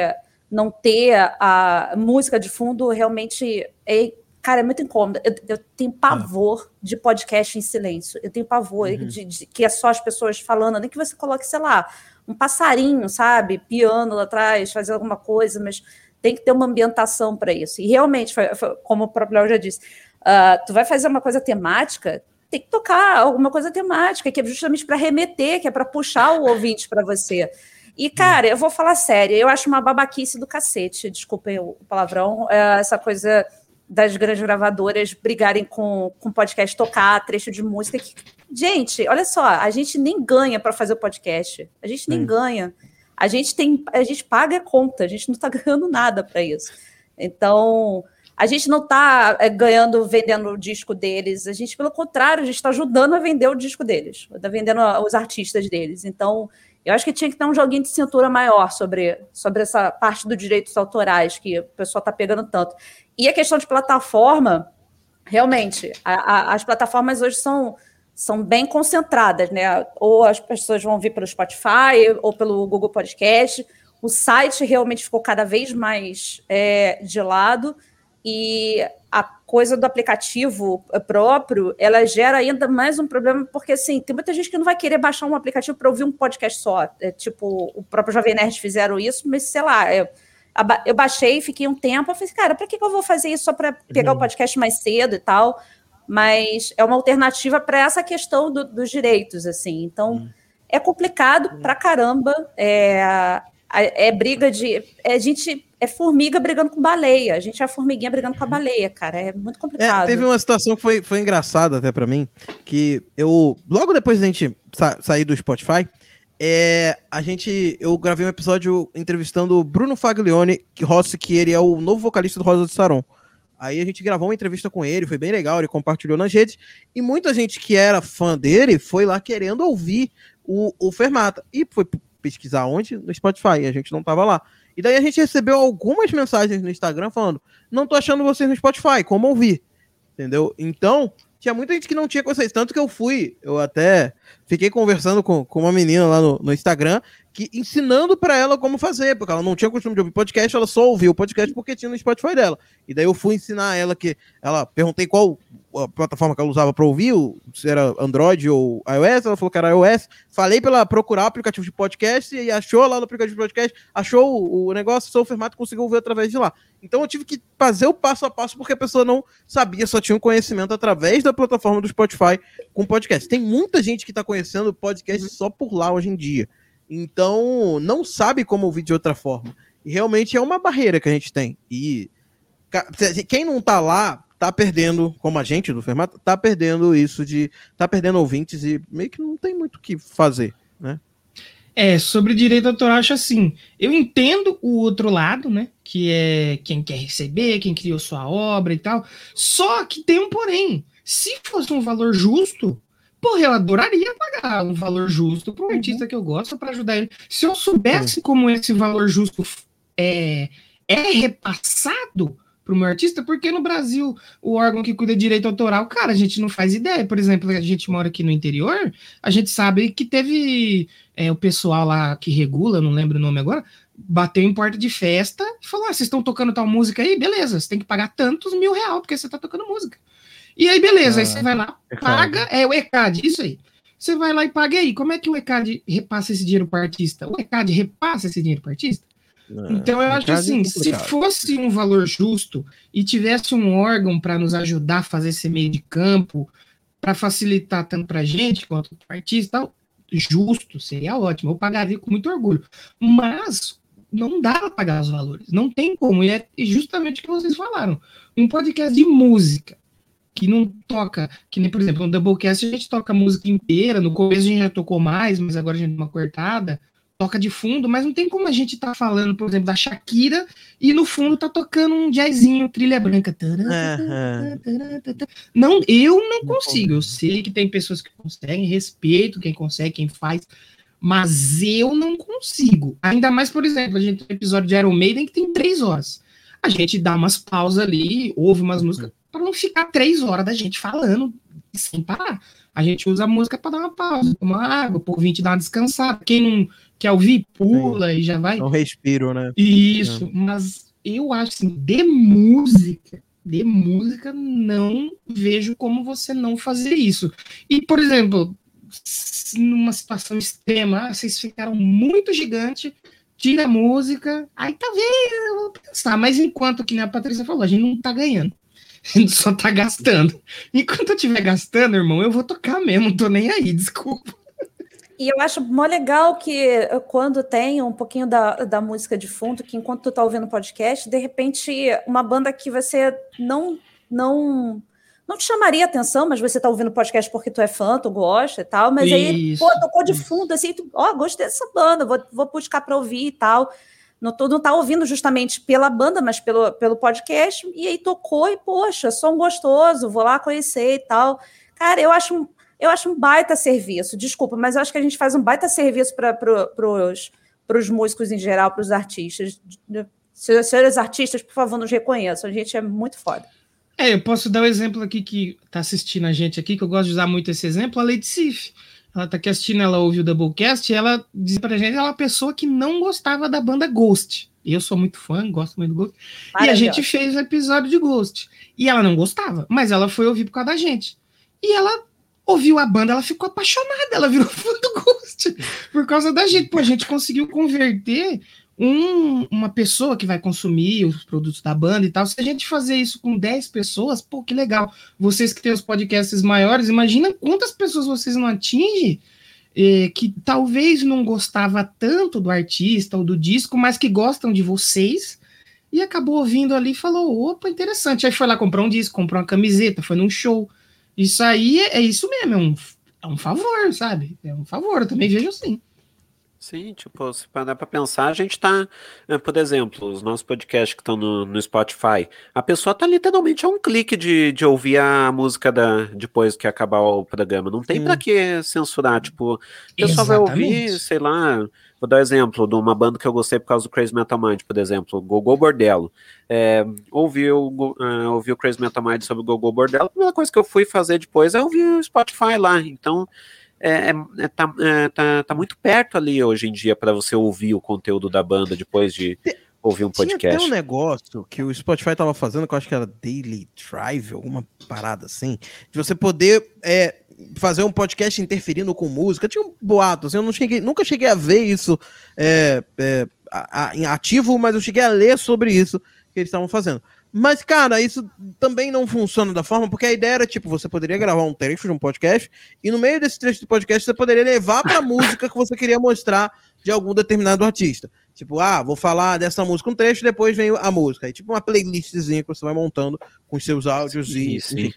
não ter a música de fundo realmente é. Cara, é muito incômodo. Eu, eu tenho pavor de podcast em silêncio. Eu tenho pavor Uhum. de, de- que é só as pessoas falando, nem que você coloque, sei lá, um passarinho, sabe? Piano lá atrás, fazer alguma coisa, mas tem que ter uma ambientação para isso. E realmente, foi- foi- como o próprio Léo já disse, ah, tu vai fazer uma coisa temática, tem que tocar alguma coisa temática, que é justamente para remeter, que é para puxar o ouvinte para você. E, cara, eu vou falar sério, eu acho uma babaquice do cacete, desculpem o palavrão, é, essa coisa das grandes gravadoras brigarem com, com podcast, tocar trecho de música. Que, gente, olha só, a gente nem ganha para fazer o podcast. A gente nem Sim. ganha. A gente tem, a gente paga a conta, a gente não está ganhando nada para isso. Então, a gente não está é, ganhando, vendendo o disco deles, a gente, pelo contrário, a gente está ajudando a vender o disco deles, está vendendo os artistas deles. Então, eu acho que tinha que ter um joguinho de cintura maior sobre, sobre essa parte dos direitos autorais que o pessoal está pegando tanto. E a questão de plataforma, realmente, a, a, as plataformas hoje são, são bem concentradas, né? Ou as pessoas vão vir pelo Spotify ou pelo Google Podcast. O site realmente ficou cada vez mais é, de lado e a coisa do aplicativo próprio, ela gera ainda mais um problema, porque assim, tem muita gente que não vai querer baixar um aplicativo para ouvir um podcast só. É, tipo, o próprio Jovem Nerd fizeram isso, mas sei lá, eu, eu baixei, fiquei um tempo, eu falei, cara, para que, que eu vou fazer isso só para pegar uhum. o podcast mais cedo e tal? Mas é uma alternativa para essa questão do, dos direitos, assim. Então, uhum. é complicado uhum. pra caramba. É, é briga de. É, a gente é formiga brigando com baleia. A gente é a formiguinha brigando com a baleia, cara. É muito complicado. É, teve uma situação que foi, foi engraçada até para mim, que eu. Logo depois da gente sa sair do Spotify, é, a gente. Eu gravei um episódio entrevistando o Bruno Faglione, que Rossi, que ele é o novo vocalista do Rosa de Saron. Aí a gente gravou uma entrevista com ele, foi bem legal, ele compartilhou nas redes, e muita gente que era fã dele foi lá querendo ouvir o, o Fermata. E foi pesquisar onde? No Spotify, a gente não tava lá. E daí a gente recebeu algumas mensagens no Instagram falando: não tô achando vocês no Spotify, como ouvir? Entendeu? Então, tinha muita gente que não tinha vocês. Tanto que eu fui, eu até fiquei conversando com, com uma menina lá no, no Instagram, que ensinando para ela como fazer, porque ela não tinha costume de ouvir podcast, ela só ouvia o podcast porque tinha no Spotify dela. E daí eu fui ensinar ela que ela perguntei qual a plataforma que ela usava para ouvir, se era Android ou iOS, ela falou que era iOS. Falei para ela procurar o aplicativo de podcast e achou lá no aplicativo de podcast, achou o, negócio, sou o formato conseguiu ouvir através de lá. Então eu tive que fazer o passo a passo porque a pessoa não sabia, só tinha um conhecimento através da plataforma do Spotify com podcast. Tem muita gente que está conhecendo podcast só por lá hoje em dia. Então, não sabe como ouvir de outra forma. E realmente é uma barreira que a gente tem. E quem não tá lá, tá perdendo, como a gente do Fermat, tá perdendo isso de. tá perdendo ouvintes e meio que não tem muito o que fazer, né? É, sobre direito autoral, acho assim. Eu entendo o outro lado, né? Que é quem quer receber, quem criou sua obra e tal. Só que tem um porém. Se fosse um valor justo, Porra, eu adoraria pagar um valor justo para um uhum. artista que eu gosto para ajudar ele. Se eu soubesse uhum. como esse valor justo é, é repassado para o meu artista, porque no Brasil o órgão que cuida de direito autoral, cara, a gente não faz ideia. Por exemplo, a gente mora aqui no interior, a gente sabe que teve é, o pessoal lá que regula, não lembro o nome agora, bateu em porta de festa e falou: ah, vocês estão tocando tal música aí? Beleza, você tem que pagar tantos mil reais porque você está tocando música. E aí, beleza, ah, aí você vai lá, paga, é o ECAD, isso aí. Você vai lá e paga aí. Como é que o ECAD repassa esse dinheiro para o artista? O ECAD repassa esse dinheiro para o artista? Não, então eu acho é assim, é se fosse um valor justo e tivesse um órgão para nos ajudar a fazer esse meio de campo, para facilitar tanto para a gente quanto para o artista, tal, justo, seria ótimo. Eu pagaria com muito orgulho. Mas não dá para pagar os valores, não tem como. E é justamente o que vocês falaram. Um podcast de música que não toca, que nem, por exemplo, no Doublecast a gente toca a música inteira, no começo a gente já tocou mais, mas agora a gente deu uma cortada, toca de fundo, mas não tem como a gente tá falando, por exemplo, da Shakira e no fundo tá tocando um jazzinho, trilha branca. Não, eu não consigo, eu sei que tem pessoas que conseguem, respeito quem consegue, quem faz, mas eu não consigo. Ainda mais, por exemplo, a gente tem um episódio de Iron Maiden que tem três horas. A gente dá umas pausas ali, ouve umas músicas, para não ficar três horas da gente falando sem parar. A gente usa a música para dar uma pausa, tomar água, por 20 dar uma descansada. Quem não quer ouvir, pula Sim. e já vai. Não respiro, né? Isso, é. mas eu acho assim, de música, de música, não vejo como você não fazer isso. E, por exemplo, numa situação extrema, vocês ficaram muito gigante, tira a música, aí talvez eu vou pensar, mas enquanto que a Patrícia falou, a gente não tá ganhando. A gente só tá gastando. Enquanto eu estiver gastando, irmão, eu vou tocar mesmo, não tô nem aí, desculpa. E eu acho mó legal que eh, quando tem um pouquinho da, da música de fundo, que enquanto tu tá ouvindo podcast, de repente uma banda que você não não não te chamaria atenção, mas você tá ouvindo podcast porque tu é fã, tu gosta e tal, mas Isso. aí, pô, tocou de fundo assim, tu, ó, oh, gostei dessa banda, vou, vou buscar para ouvir e tal não, tô, não tá ouvindo justamente pela banda, mas pelo, pelo podcast, e aí tocou e, poxa, som gostoso, vou lá conhecer e tal. Cara, eu acho eu acho um baita serviço, desculpa, mas eu acho que a gente faz um baita serviço para pro, os músicos em geral, para os artistas. Senhores artistas, por favor, nos reconheçam, a gente é muito foda. É, eu posso dar um exemplo aqui que tá assistindo a gente aqui, que eu gosto de usar muito esse exemplo, a Lady Sif. Ela tá aqui assistindo, ela ouviu o Doublecast e ela diz pra gente, ela é uma pessoa que não gostava da banda Ghost. Eu sou muito fã, gosto muito do Ghost. E a gente fez o um episódio de Ghost. E ela não gostava, mas ela foi ouvir por causa da gente. E ela ouviu a banda, ela ficou apaixonada, ela virou fã do Ghost por causa da gente. Pô, a gente conseguiu converter um, uma pessoa que vai consumir os produtos da banda e tal, se a gente fazer isso com 10 pessoas, pô, que legal. Vocês que têm os podcasts maiores, imagina quantas pessoas vocês não atingem eh, que talvez não gostava tanto do artista ou do disco, mas que gostam de vocês e acabou ouvindo ali e falou, opa, interessante. Aí foi lá comprar um disco, comprou uma camiseta, foi num show. Isso aí é, é isso mesmo, é um, é um favor, sabe? É um favor, eu também vejo assim. Sim, tipo, se parar para pensar, a gente tá, eh, por exemplo, os nossos podcasts que estão no, no Spotify, a pessoa tá literalmente a um clique de, de ouvir a música da, depois que acabar o programa. Não tem para que censurar, tipo, a pessoa vai ouvir, sei lá, vou dar um exemplo de uma banda que eu gostei por causa do Crazy Metal Mind, por exemplo, Gogol Bordello. É, ouviu, uh, ouviu o Crazy Metal Mind sobre o Gogol Bordello, a primeira coisa que eu fui fazer depois é ouvir o Spotify lá, então é, é, é, tá, é, tá, tá, muito perto ali hoje em dia para você ouvir o conteúdo da banda depois de ouvir um podcast. Tem um negócio que o Spotify tava fazendo, que eu acho que era Daily Drive, alguma parada assim, de você poder é, fazer um podcast interferindo com música. Tinha um boato, assim, eu não cheguei, nunca cheguei a ver isso é, é, em ativo, mas eu cheguei a ler sobre isso que eles estavam fazendo. Mas, cara, isso também não funciona da forma, porque a ideia era, tipo, você poderia gravar um trecho de um podcast, e no meio desse trecho do podcast você poderia levar pra música que você queria mostrar de algum determinado artista. Tipo, ah, vou falar dessa música um trecho, depois vem a música. Aí, tipo, uma playlistzinha que você vai montando com seus áudios sim, e. Sim.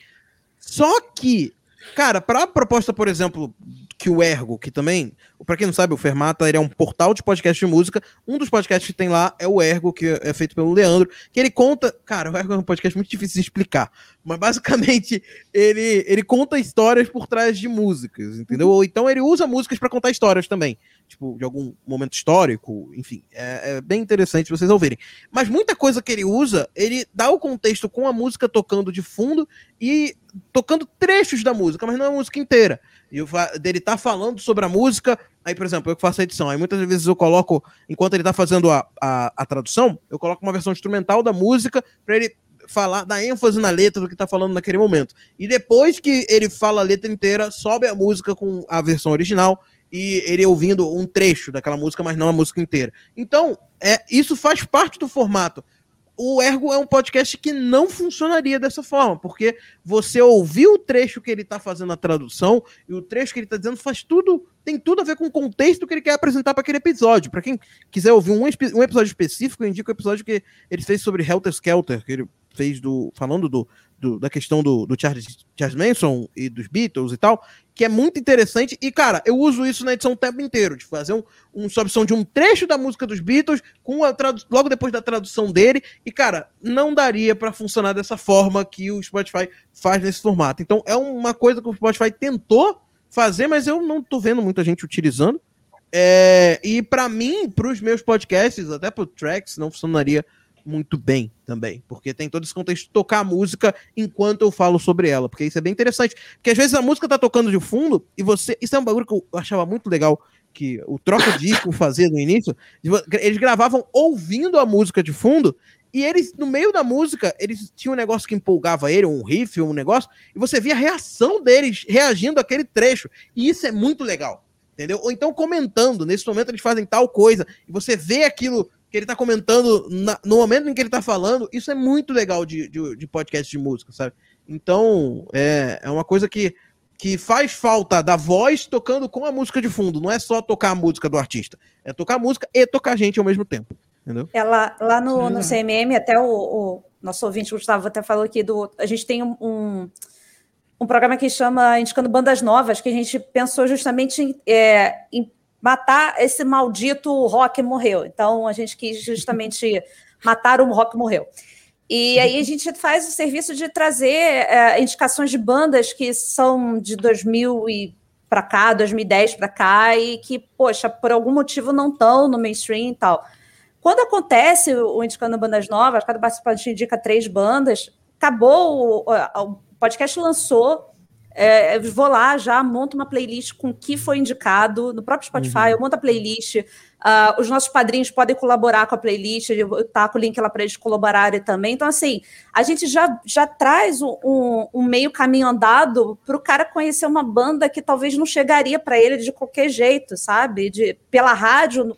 Só que, cara, pra proposta, por exemplo, que o Ergo, que também, para quem não sabe, o Fermata ele é um portal de podcast de música. Um dos podcasts que tem lá é o Ergo, que é feito pelo Leandro, que ele conta. Cara, o Ergo é um podcast muito difícil de explicar, mas basicamente ele, ele conta histórias por trás de músicas, entendeu? Ou então ele usa músicas para contar histórias também, tipo, de algum momento histórico, enfim. É, é bem interessante vocês ouvirem. Mas muita coisa que ele usa, ele dá o contexto com a música tocando de fundo e tocando trechos da música, mas não a música inteira. E dele tá falando sobre a música. Aí, por exemplo, eu que faço a edição. Aí muitas vezes eu coloco, enquanto ele tá fazendo a, a, a tradução, eu coloco uma versão instrumental da música para ele falar, dar ênfase na letra do que tá falando naquele momento. E depois que ele fala a letra inteira, sobe a música com a versão original e ele ouvindo um trecho daquela música, mas não a música inteira. Então, é, isso faz parte do formato o Ergo é um podcast que não funcionaria dessa forma, porque você ouviu o trecho que ele está fazendo a tradução e o trecho que ele está dizendo faz tudo, tem tudo a ver com o contexto que ele quer apresentar para aquele episódio. Para quem quiser ouvir um, um, episódio específico, eu indico o episódio que ele fez sobre Helter Skelter, que ele fez do falando do, do, da questão do, do Charles, Charles Manson e dos Beatles e tal, que é muito interessante. E, cara, eu uso isso na edição o tempo inteiro, de fazer um, um opção de um trecho da música dos Beatles com a logo depois da tradução dele. E, cara, não daria para funcionar dessa forma que o Spotify faz nesse formato. Então, é uma coisa que o Spotify tentou fazer, mas eu não tô vendo muita gente utilizando. É, e para mim, para os meus podcasts, até pro Tracks, não funcionaria muito bem também, porque tem todo esse contexto de tocar a música enquanto eu falo sobre ela, porque isso é bem interessante, porque às vezes a música tá tocando de fundo e você, isso é um bagulho que eu achava muito legal que o troca disco fazia no início, eles gravavam ouvindo a música de fundo e eles, no meio da música, eles tinham um negócio que empolgava ele, um riff, um negócio, e você via a reação deles reagindo àquele trecho. E isso é muito legal, entendeu? Ou então comentando, nesse momento eles fazem tal coisa, e você vê aquilo que ele tá comentando na, no momento em que ele tá falando, isso é muito legal de, de, de podcast de música, sabe? Então, é, é uma coisa que, que faz falta da voz tocando com a música de fundo. Não é só tocar a música do artista, é tocar a música e tocar a gente ao mesmo tempo. Entendeu? É lá, lá no, no CMM, até o, o, nosso ouvinte Gustavo até falou aqui do. A gente tem um, um, um programa que chama Indicando Bandas Novas, que a gente pensou justamente em, é, em matar esse maldito rock morreu. Então a gente quis justamente matar o rock morreu. E aí a gente faz o serviço de trazer é, indicações de bandas que são de 2000 e para cá, 2010 para cá, e que, poxa, por algum motivo não estão no mainstream e tal. Quando acontece o Indicando Bandas Novas, cada participante indica três bandas, acabou, o, o podcast lançou, é, vou lá já, monto uma playlist com o que foi indicado no próprio Spotify, uhum. eu monto a playlist, uh, os nossos padrinhos podem colaborar com a playlist, eu taco o link lá para eles colaborarem também. Então, assim, a gente já, já traz um, um, um meio caminho andado para o cara conhecer uma banda que talvez não chegaria para ele de qualquer jeito, sabe? De, pela rádio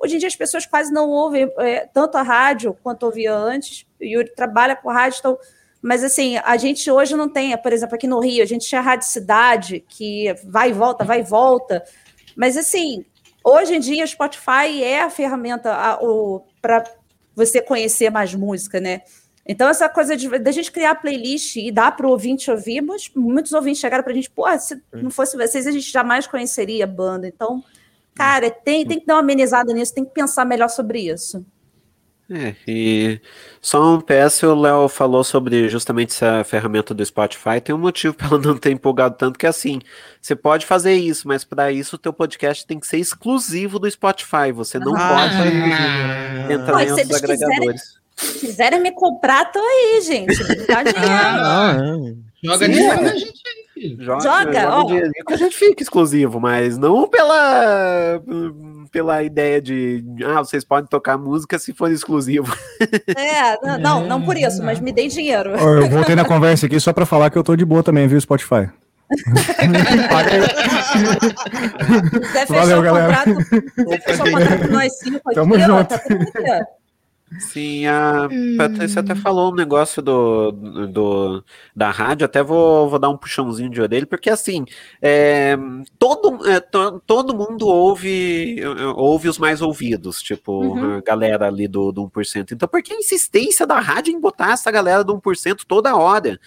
Hoje em dia as pessoas quase não ouvem é, tanto a rádio quanto ouvia antes. O Yuri trabalha com rádio, então, mas assim, a gente hoje não tem, por exemplo, aqui no Rio, a gente tinha a Rádio Cidade, que vai e volta, vai e volta. Mas assim, hoje em dia Spotify é a ferramenta para você conhecer mais música, né? Então, essa coisa de da gente criar playlist e dar para o ouvinte ouvir, muitos ouvintes chegaram para a gente, pô, se não fosse vocês, a gente jamais conheceria a banda. Então, Cara, tem, tem que dar uma amenizada nisso, tem que pensar melhor sobre isso. É, e só um PS, o Léo falou sobre justamente essa ferramenta do Spotify, tem um motivo para ela não ter empolgado tanto, que é assim, você pode fazer isso, mas para isso o teu podcast tem que ser exclusivo do Spotify, você não ah, pode ah, entrar Pô, em outros agregadores. Se quiserem me comprar, tô aí, gente. Dá dinheiro. Ah, Joga dinheiro na gente aí. Joga, joga, ó. que a gente fica exclusivo, mas não pela pela ideia de ah, vocês podem tocar música se for exclusivo. É, não, não por isso, mas me dei dinheiro. Eu voltei na conversa aqui só para falar que eu tô de boa também, viu, Spotify. Valeu, galera. Quiser fechar o contrato com nós cinco Tamo aqui, junto. Ó, tá tudo aqui, Sim, a Patrícia até falou um negócio do, do, da rádio, até vou, vou dar um puxãozinho de orelha, porque assim, é, todo, é, to, todo mundo ouve, ouve os mais ouvidos, tipo, uhum. a galera ali do, do 1%. Então, por que a insistência da rádio em botar essa galera do 1% toda hora?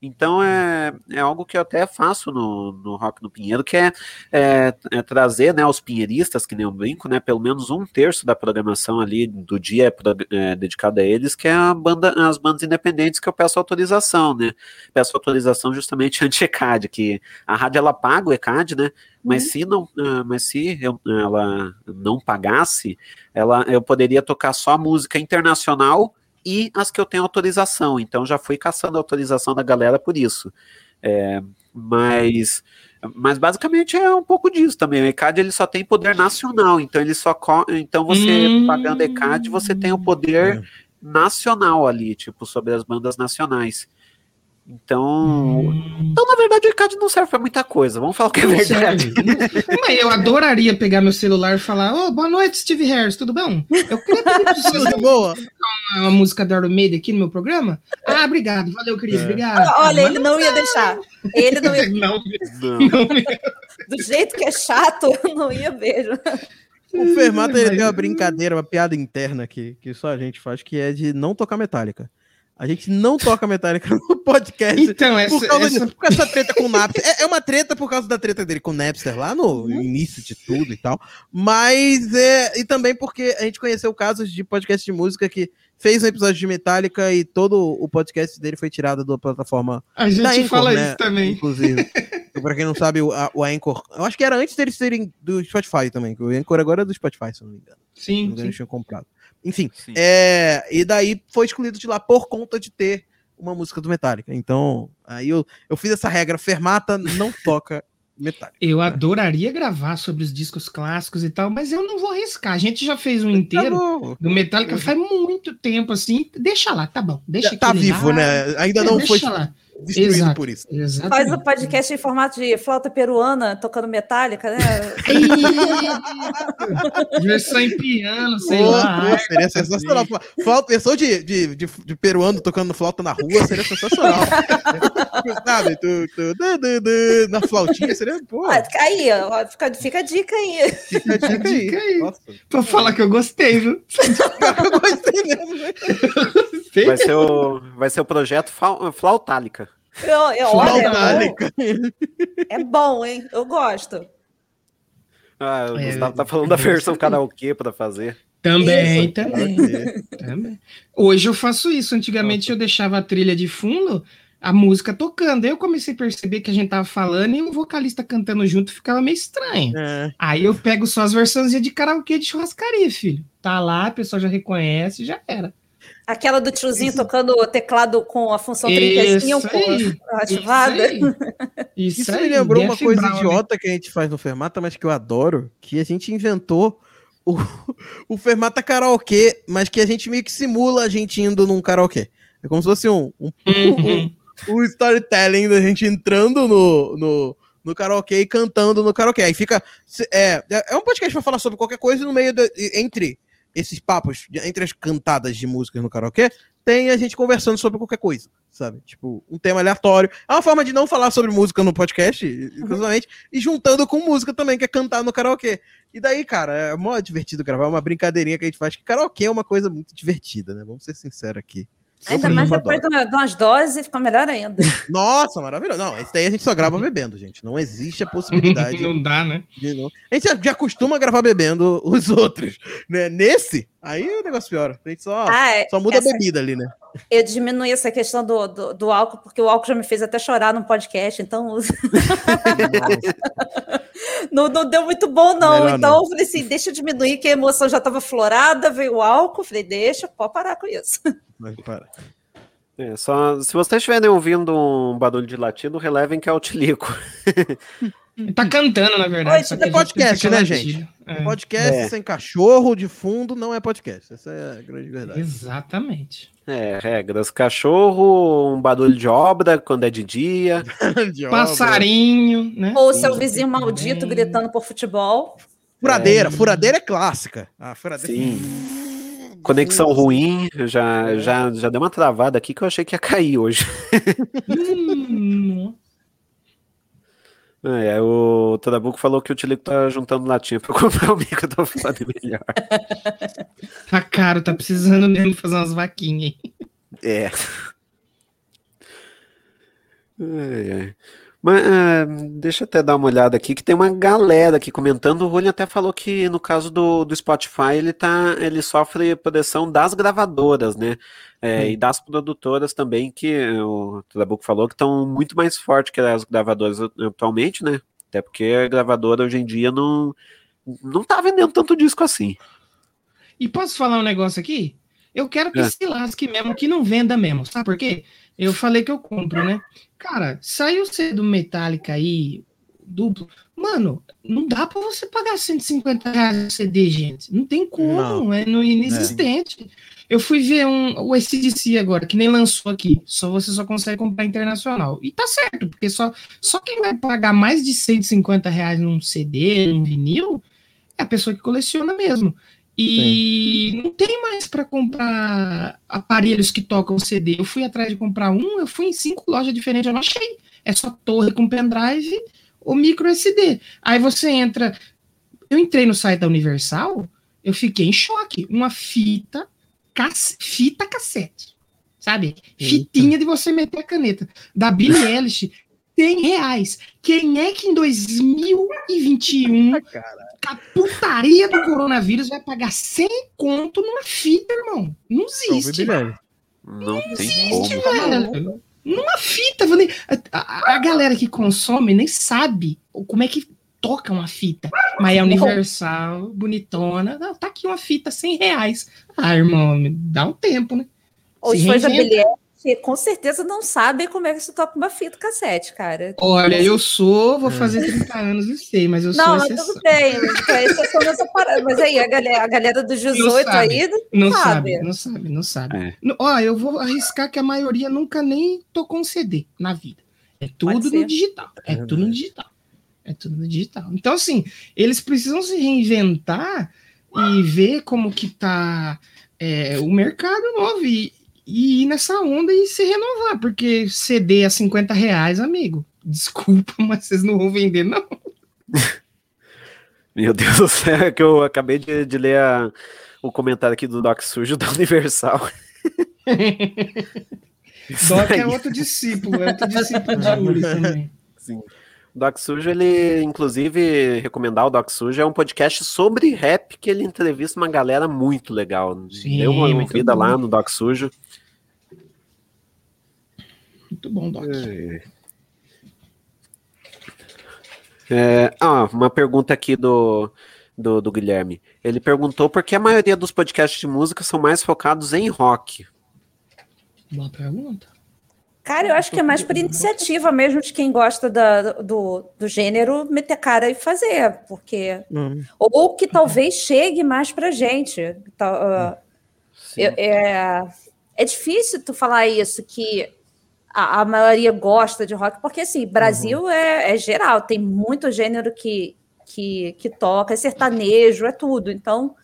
Então é, é algo que eu até faço no, no Rock no Pinheiro, que é, é, é, trazer né, os pinheiristas, que nem eu brinco, né, pelo menos um terço da programação ali do dia é, é dedicado a eles, que é a banda, as bandas independentes que eu peço autorização, né? Peço autorização justamente anti-ECAD, que a rádio ela paga o ECAD, né? Mas uhum. se não, ah, mas se eu, ela não pagasse, ela, eu poderia tocar só música internacional e as que eu tenho autorização. Então já fui caçando a autorização da galera por isso. É, mas, mas basicamente é um pouco disso também. O ECAD ele só tem poder nacional, então ele só então você hum. pagando ECAD você tem o poder é. nacional ali, tipo sobre as bandas nacionais. Então, hum. então, na verdade, o ECAD não serve para muita coisa. Vamos falar o que é verdade. Mas eu adoraria pegar meu celular e falar: Ô, oh, boa noite, Steve Harris, tudo bom? Eu queria pedir para você boa. Uma, uma música da Maiden aqui no meu programa. Ah, obrigado, valeu, querido, é. obrigado. Olha, ele não ia deixar. Ele não ia. não, não. Do jeito que é chato, eu não ia mesmo. O Fermata ele tem uma brincadeira, uma piada interna que, que só a gente faz, que é de não tocar metálica. A gente não toca Metallica no podcast. Então, essa, por causa essa... De, por causa dessa treta com o Napster. É, é, uma treta por causa da treta dele com o Napster lá no início de tudo e tal. Mas é. E também porque a gente conheceu casos de podcast de música que fez um episódio de Metallica e todo o podcast dele foi tirado da plataforma. A gente Anchor, fala né, isso também. Inclusive. pra quem não sabe, o, a, o Anchor. Eu acho que era antes deles serem do Spotify também. O Anchor agora é do Spotify, se não me engano. Sim. Não me engano, comprado. Enfim, é, e daí foi excluído de lá por conta de ter uma música do Metallica. Então, aí eu, eu fiz essa regra, Fermata não toca Metallica. Eu né? adoraria gravar sobre os discos clássicos e tal, mas eu não vou arriscar. A gente já fez um inteiro tá do Metallica faz muito tempo, assim. Deixa lá, tá bom. Deixa Tá vivo, lá. né? Ainda é, não foi. Lá destruído Exato, por isso. Exatamente. Faz o podcast em formato de flauta peruana, tocando metálica, né? Versão em piano, sei oh, lá. seria sensacional. Flauta, versão de, de, de, de, peruano tocando flauta na rua seria sensacional. Sabe? Tu, tu, du, du, du, na flautinha seria, pô. Ah, aí, ó, fica, fica a dica aí. Fica a dica aí. Dica aí. Nossa. Pra falar que eu gostei, viu? eu gostei mesmo, né? Vai ser o, vai ser o projeto Flautálica. Eu, eu, olha, é, bom. é bom, hein? Eu gosto. Ah, o É, Gustavo tá falando da versão karaokê pra fazer. Também, Isso. também, também. Hoje eu faço isso. Antigamente eu deixava a trilha de fundo, a música tocando. Aí eu comecei a perceber que a gente tava falando e o vocalista cantando junto ficava meio estranho. É. Aí eu pego só as versões de karaokê de churrascaria, filho. Tá lá, a pessoa já reconhece, já era. Aquela do tiozinho tocando o teclado com a função Isso 35 aí, ativada. Isso. Isso, Isso me lembrou uma coisa Brown, né? idiota que a gente faz no Fermata, mas que eu adoro, que a gente inventou o, o Fermata Karaokê, mas que a gente meio que simula a gente indo num karaokê. É como se fosse um, um, Uhum. um storytelling da gente entrando no, no, no karaokê e cantando no karaokê. Aí fica. É, é um podcast pra falar sobre qualquer coisa no meio de, entre esses papos, entre as cantadas de músicas no karaokê, tem a gente conversando sobre qualquer coisa, sabe? Tipo, um tema aleatório. É uma forma de não falar sobre música no podcast, exclusivamente, e juntando com música também, que é cantar no karaokê. E daí, cara, é mó divertido gravar, é uma brincadeirinha que a gente faz, que karaokê é uma coisa muito divertida, né? Vamos ser sinceros aqui. Ainda mais depois de uma- de umas doses, fica melhor ainda. Nossa, maravilhoso. Não, esse daí a gente só grava bebendo, gente. Não existe a possibilidade Não dá, né? de não. A gente já, já costuma gravar bebendo os outros, né? Nesse, aí o negócio piora. A gente só, Ah, é, só muda essa- a bebida ali, né? eu diminuí essa questão do, do, do álcool, porque o álcool já me fez até chorar num podcast, então não, não deu muito bom, não. Melhor então não. eu falei assim: deixa eu diminuir, que a emoção já estava florada, veio o álcool. Falei, deixa, pode parar com isso. Para. É, só, se vocês estiverem ouvindo um barulho de latido, relevem que é o Tilico. Tá cantando, na verdade. Isso é podcast, né, gente? É, Podcast É. sem cachorro de fundo não é podcast. Essa é a grande verdade. Exatamente. É, regras. Cachorro, um barulho de obra quando é de dia. De obra. Passarinho, né? Ou seu vizinho maldito gritando por futebol. Furadeira. É. Furadeira é clássica. Ah, furadeira. Sim. Conexão ruim. Já, já, já deu uma travada aqui que eu achei que ia cair hoje. Hum, É, o Trabuco falou que o Tilico tá juntando latinha pra comprar o microfone melhor. tá caro, tá precisando mesmo fazer umas vaquinhas. É. Ai, ai. Mas é, deixa eu até dar uma olhada aqui, que tem uma galera aqui comentando. O Rulli até falou que no caso do, do Spotify ele tá, ele sofre pressão das gravadoras, né? É, e das produtoras também, que o Trabuco falou que estão muito mais fortes que as gravadoras atualmente, né? Até porque a gravadora hoje em dia não, não tá vendendo tanto disco assim. E posso falar um negócio aqui? Eu quero que É. se lasque mesmo, que não venda mesmo. Sabe por quê? Eu falei que eu compro, né? Cara, saiu C do Metallica aí, duplo. Mano, não dá pra você pagar 150 reais no CD, gente. Não tem como, Não. é no inexistente. Eu fui ver um, o SDC agora, que nem lançou aqui. Só você só consegue comprar internacional. E tá certo, porque só, só quem vai pagar mais de 150 reais num CD, num vinil, é a pessoa que coleciona mesmo. E não tem mais para comprar aparelhos que tocam CD. Eu fui atrás de comprar um, eu fui em cinco lojas diferentes, eu não achei. É só torre com pendrive ou micro SD. Aí você entra. Eu entrei no site da Universal, eu fiquei em choque. Uma fita, fita cassete. Sabe? Fitinha de você meter a caneta. Da Billie Eilish, 100 reais. Quem é que em 2021 com a putaria do coronavírus vai pagar 100 conto numa fita, irmão. Não existe. Não tem existe, como. velho. Numa fita. A, a- a galera que consome nem sabe como é que toca uma fita. Mas é universal, bonitona. Não, tá aqui uma fita, 100 reais. Ah, irmão, dá um tempo, né? Da reinventa. Billie Eilish, com certeza não sabem como é que se toca uma fita cassete, cara. Olha, eu sou, vou fazer 30 anos, não sei, mas eu sou Não, mas tudo bem, mas é. Mas aí, a galera, a galera dos 18 sabe. aí Não sabe. sabe, não sabe, não sabe. É. No- Ó, eu vou arriscar que a maioria nunca nem tocou um CD na vida. É tudo no digital. É, tudo no digital. É tudo no digital. Então, assim, eles precisam se reinventar e ver como que tá é, o mercado novo e, e ir nessa onda e se renovar, porque CD a 50 reais, amigo. Desculpa, mas vocês não vão vender, não. Meu Deus do céu, é que eu acabei de, de ler a- o comentário aqui do Doc Sujo da Universal. Doc é outro discípulo, é outro discípulo de Uri também. Sim. Doc Sujo, ele, inclusive, recomendar o Doc Sujo, é um podcast sobre rap que ele entrevista uma galera muito legal. Sim, Deu uma vida lá no Doc Sujo. Muito bom, Doc. É, ah, uma pergunta aqui do, do, do Guilherme. Ele perguntou por que a maioria dos podcasts de música são mais focados em rock. Boa pergunta. Cara, eu acho que é mais por iniciativa mesmo de quem gosta da- do, do gênero meter cara e fazer, porque. Hum. Ou que talvez chegue mais pra gente. Ah, eu- é, é difícil tu falar isso, que a, a maioria gosta de rock, porque assim, Brasil é, é geral, tem muito gênero que, que, que toca, é sertanejo, é tudo. Então.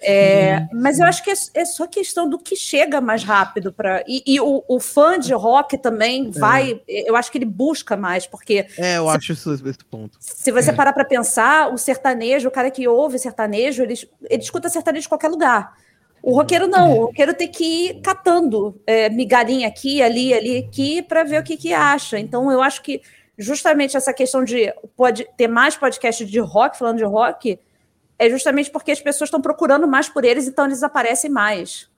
É, mas eu acho que é, é só questão do que chega mais rápido para e, e o, o fã de rock também vai, eu acho que ele busca mais, porque É, eu acho isso, esse ponto. se você parar para pensar, o sertanejo, o cara que ouve sertanejo, ele, ele escuta sertanejo em qualquer lugar. O roqueiro não, o roqueiro tem que ir catando é, migalhinha aqui, ali, ali, aqui, para ver o que, que acha. Então, eu acho que justamente essa questão de pode ter mais podcast de rock, falando de rock, é justamente porque as pessoas estão procurando mais por eles, então eles aparecem mais.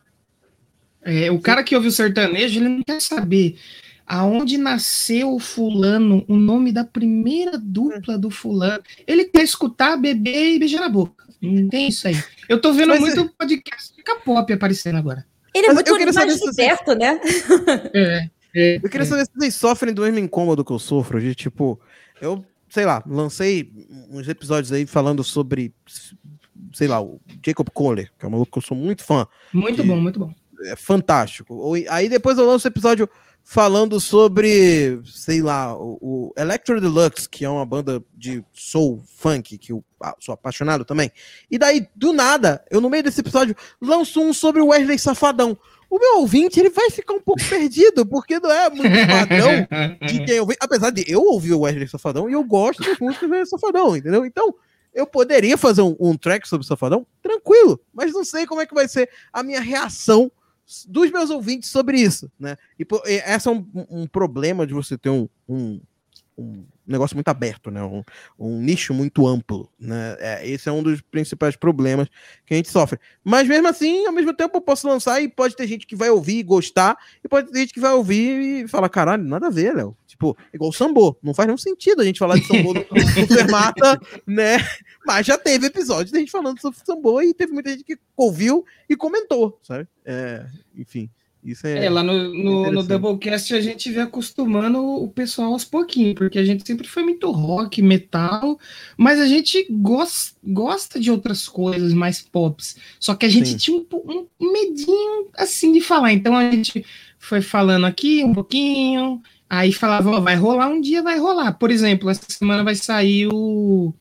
É, o cara que ouve o sertanejo, ele não quer saber aonde nasceu o fulano, o nome da primeira dupla do fulano. Ele quer escutar, beber e beijar na boca. Não tem isso aí. Eu tô vendo Mas muito podcast de K-pop aparecendo agora. Ele é Mas muito mais saber liberto, né? É, é, Eu queria saber se vocês sofrem do mesmo incômodo que eu sofro, de tipo, eu, sei lá, lancei uns episódios aí falando sobre, sei lá, o Jacob Kohler, que é um maluco que eu sou muito fã, muito bom, muito bom. é fantástico. Aí depois eu lanço episódio falando sobre, sei lá, o, o Electro Deluxe, que é uma banda de soul funk, que eu sou apaixonado também. E daí, do nada, eu no meio desse episódio lanço um sobre o Wesley Safadão. O meu ouvinte, ele vai ficar um pouco perdido, porque não é muito padrão de quem ouvi. Apesar de eu ouvir o Wesley Safadão e eu gosto das músicas do Wesley Safadão, entendeu? Então, eu poderia fazer um, um track sobre o Safadão, tranquilo, mas não sei como é que vai ser a minha reação dos meus ouvintes sobre isso, né? E, e esse é um, um problema de você ter um, um, um negócio muito aberto, né? Um, um nicho muito amplo, né? É, esse é um dos principais problemas que a gente sofre. Mas mesmo assim, ao mesmo tempo, eu posso lançar e pode ter gente que vai ouvir e gostar, e pode ter gente que vai ouvir e falar, caralho, nada a ver, Léo. Tipo, igual o Sambô. Não faz nenhum sentido a gente falar de Sambô no, no Fermata, né? Mas já teve episódio da gente falando sobre Sambô e teve muita gente que ouviu e comentou, sabe? É, enfim, isso é... É, lá no, no, no Interessante. Doublecast a gente vem acostumando o pessoal aos pouquinhos, porque a gente sempre foi muito rock, metal, mas a gente gos- gosta de outras coisas mais pops. Só que a gente Sim. tinha um, um medinho assim de falar. Então a gente foi falando aqui um pouquinho, aí falava, ó, vai rolar um dia, vai rolar. Por exemplo, essa semana vai sair o,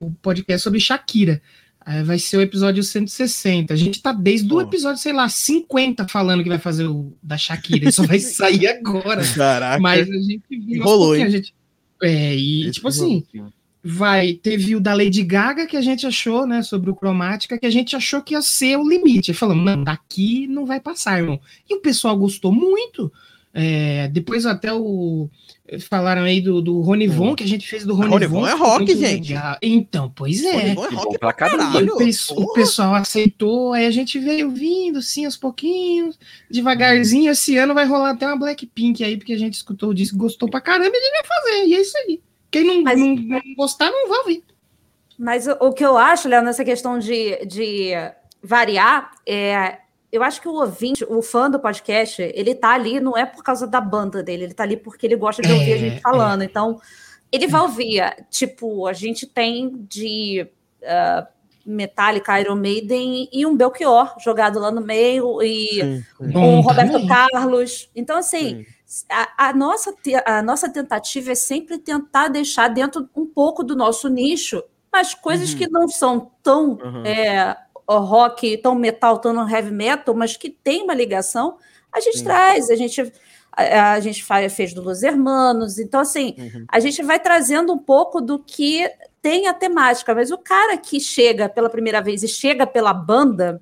o podcast sobre Shakira. Aí vai ser o episódio 160. A gente tá desde o episódio, sei lá, 50 falando que vai fazer o da Shakira. Ele só vai sair agora. Caraca. Mas a gente viu Rolou, hein? a gente- É, e Esse tipo assim, vai, teve o da Lady Gaga que a gente achou, né, sobre o cromática, que a gente achou que ia ser o limite. Falamos, não, daqui não vai passar, irmão. E o pessoal gostou muito. É, depois até o falaram aí do, do Ronivon, que a gente fez do Ronivon. Ronivon é rock, gente. legal. Então, pois é. Ronivon é rock pra caralho. o, pessoal aceitou, aí a gente veio vindo, assim, aos pouquinhos, devagarzinho. Esse ano vai rolar até uma Blackpink aí, porque a gente escutou o disco, gostou pra caramba e a gente vai fazer. E é isso aí. Quem não, Mas- não, não gostar, não vai ouvir. Mas o, o que eu acho, Léo, nessa questão de, de variar, é, eu acho que o ouvinte, o fã do podcast, ele tá ali, não é por causa da banda dele, ele tá ali porque ele gosta de ouvir a É, gente falando. Então, ele vai ouvir. Tipo, a gente tem de ah, Metallica, Iron Maiden e um Belchior jogado lá no meio, e Sim, sim. com o Bom Roberto também. Carlos. Então, assim, Sim. a, a nossa, a nossa tentativa é sempre tentar deixar dentro um pouco do nosso nicho, mas coisas Uhum. que não são tão Uhum. é, rock, tão metal, tão heavy metal, mas que tem uma ligação, a gente Sim. traz, a gente, a, a gente fa- fez do Los Hermanos, então assim, Uhum. a gente vai trazendo um pouco do que tem a temática, mas o cara que chega pela primeira vez e chega pela banda,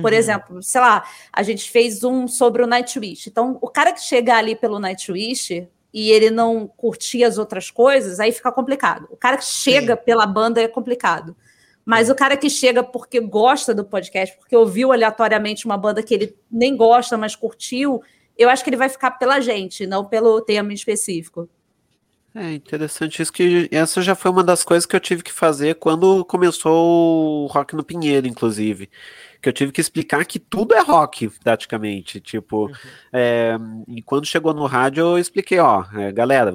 por Uhum. exemplo, sei lá, a gente fez um sobre o Nightwish. Então, o cara que chegar ali pelo Nightwish, e ele não curtir as outras coisas, aí fica complicado. O cara que chega Sim. pela banda é complicado. Mas o cara que chega porque gosta do podcast, porque ouviu aleatoriamente uma banda que ele nem gosta, mas curtiu, eu acho que ele vai ficar pela gente, não pelo tema específico. É interessante isso que essa já foi uma das coisas que eu tive que fazer quando começou o Rock no Pinheiro, inclusive que eu tive que explicar que tudo é rock, praticamente. Tipo, uhum. é, e quando chegou no rádio, eu expliquei, ó, é, galera,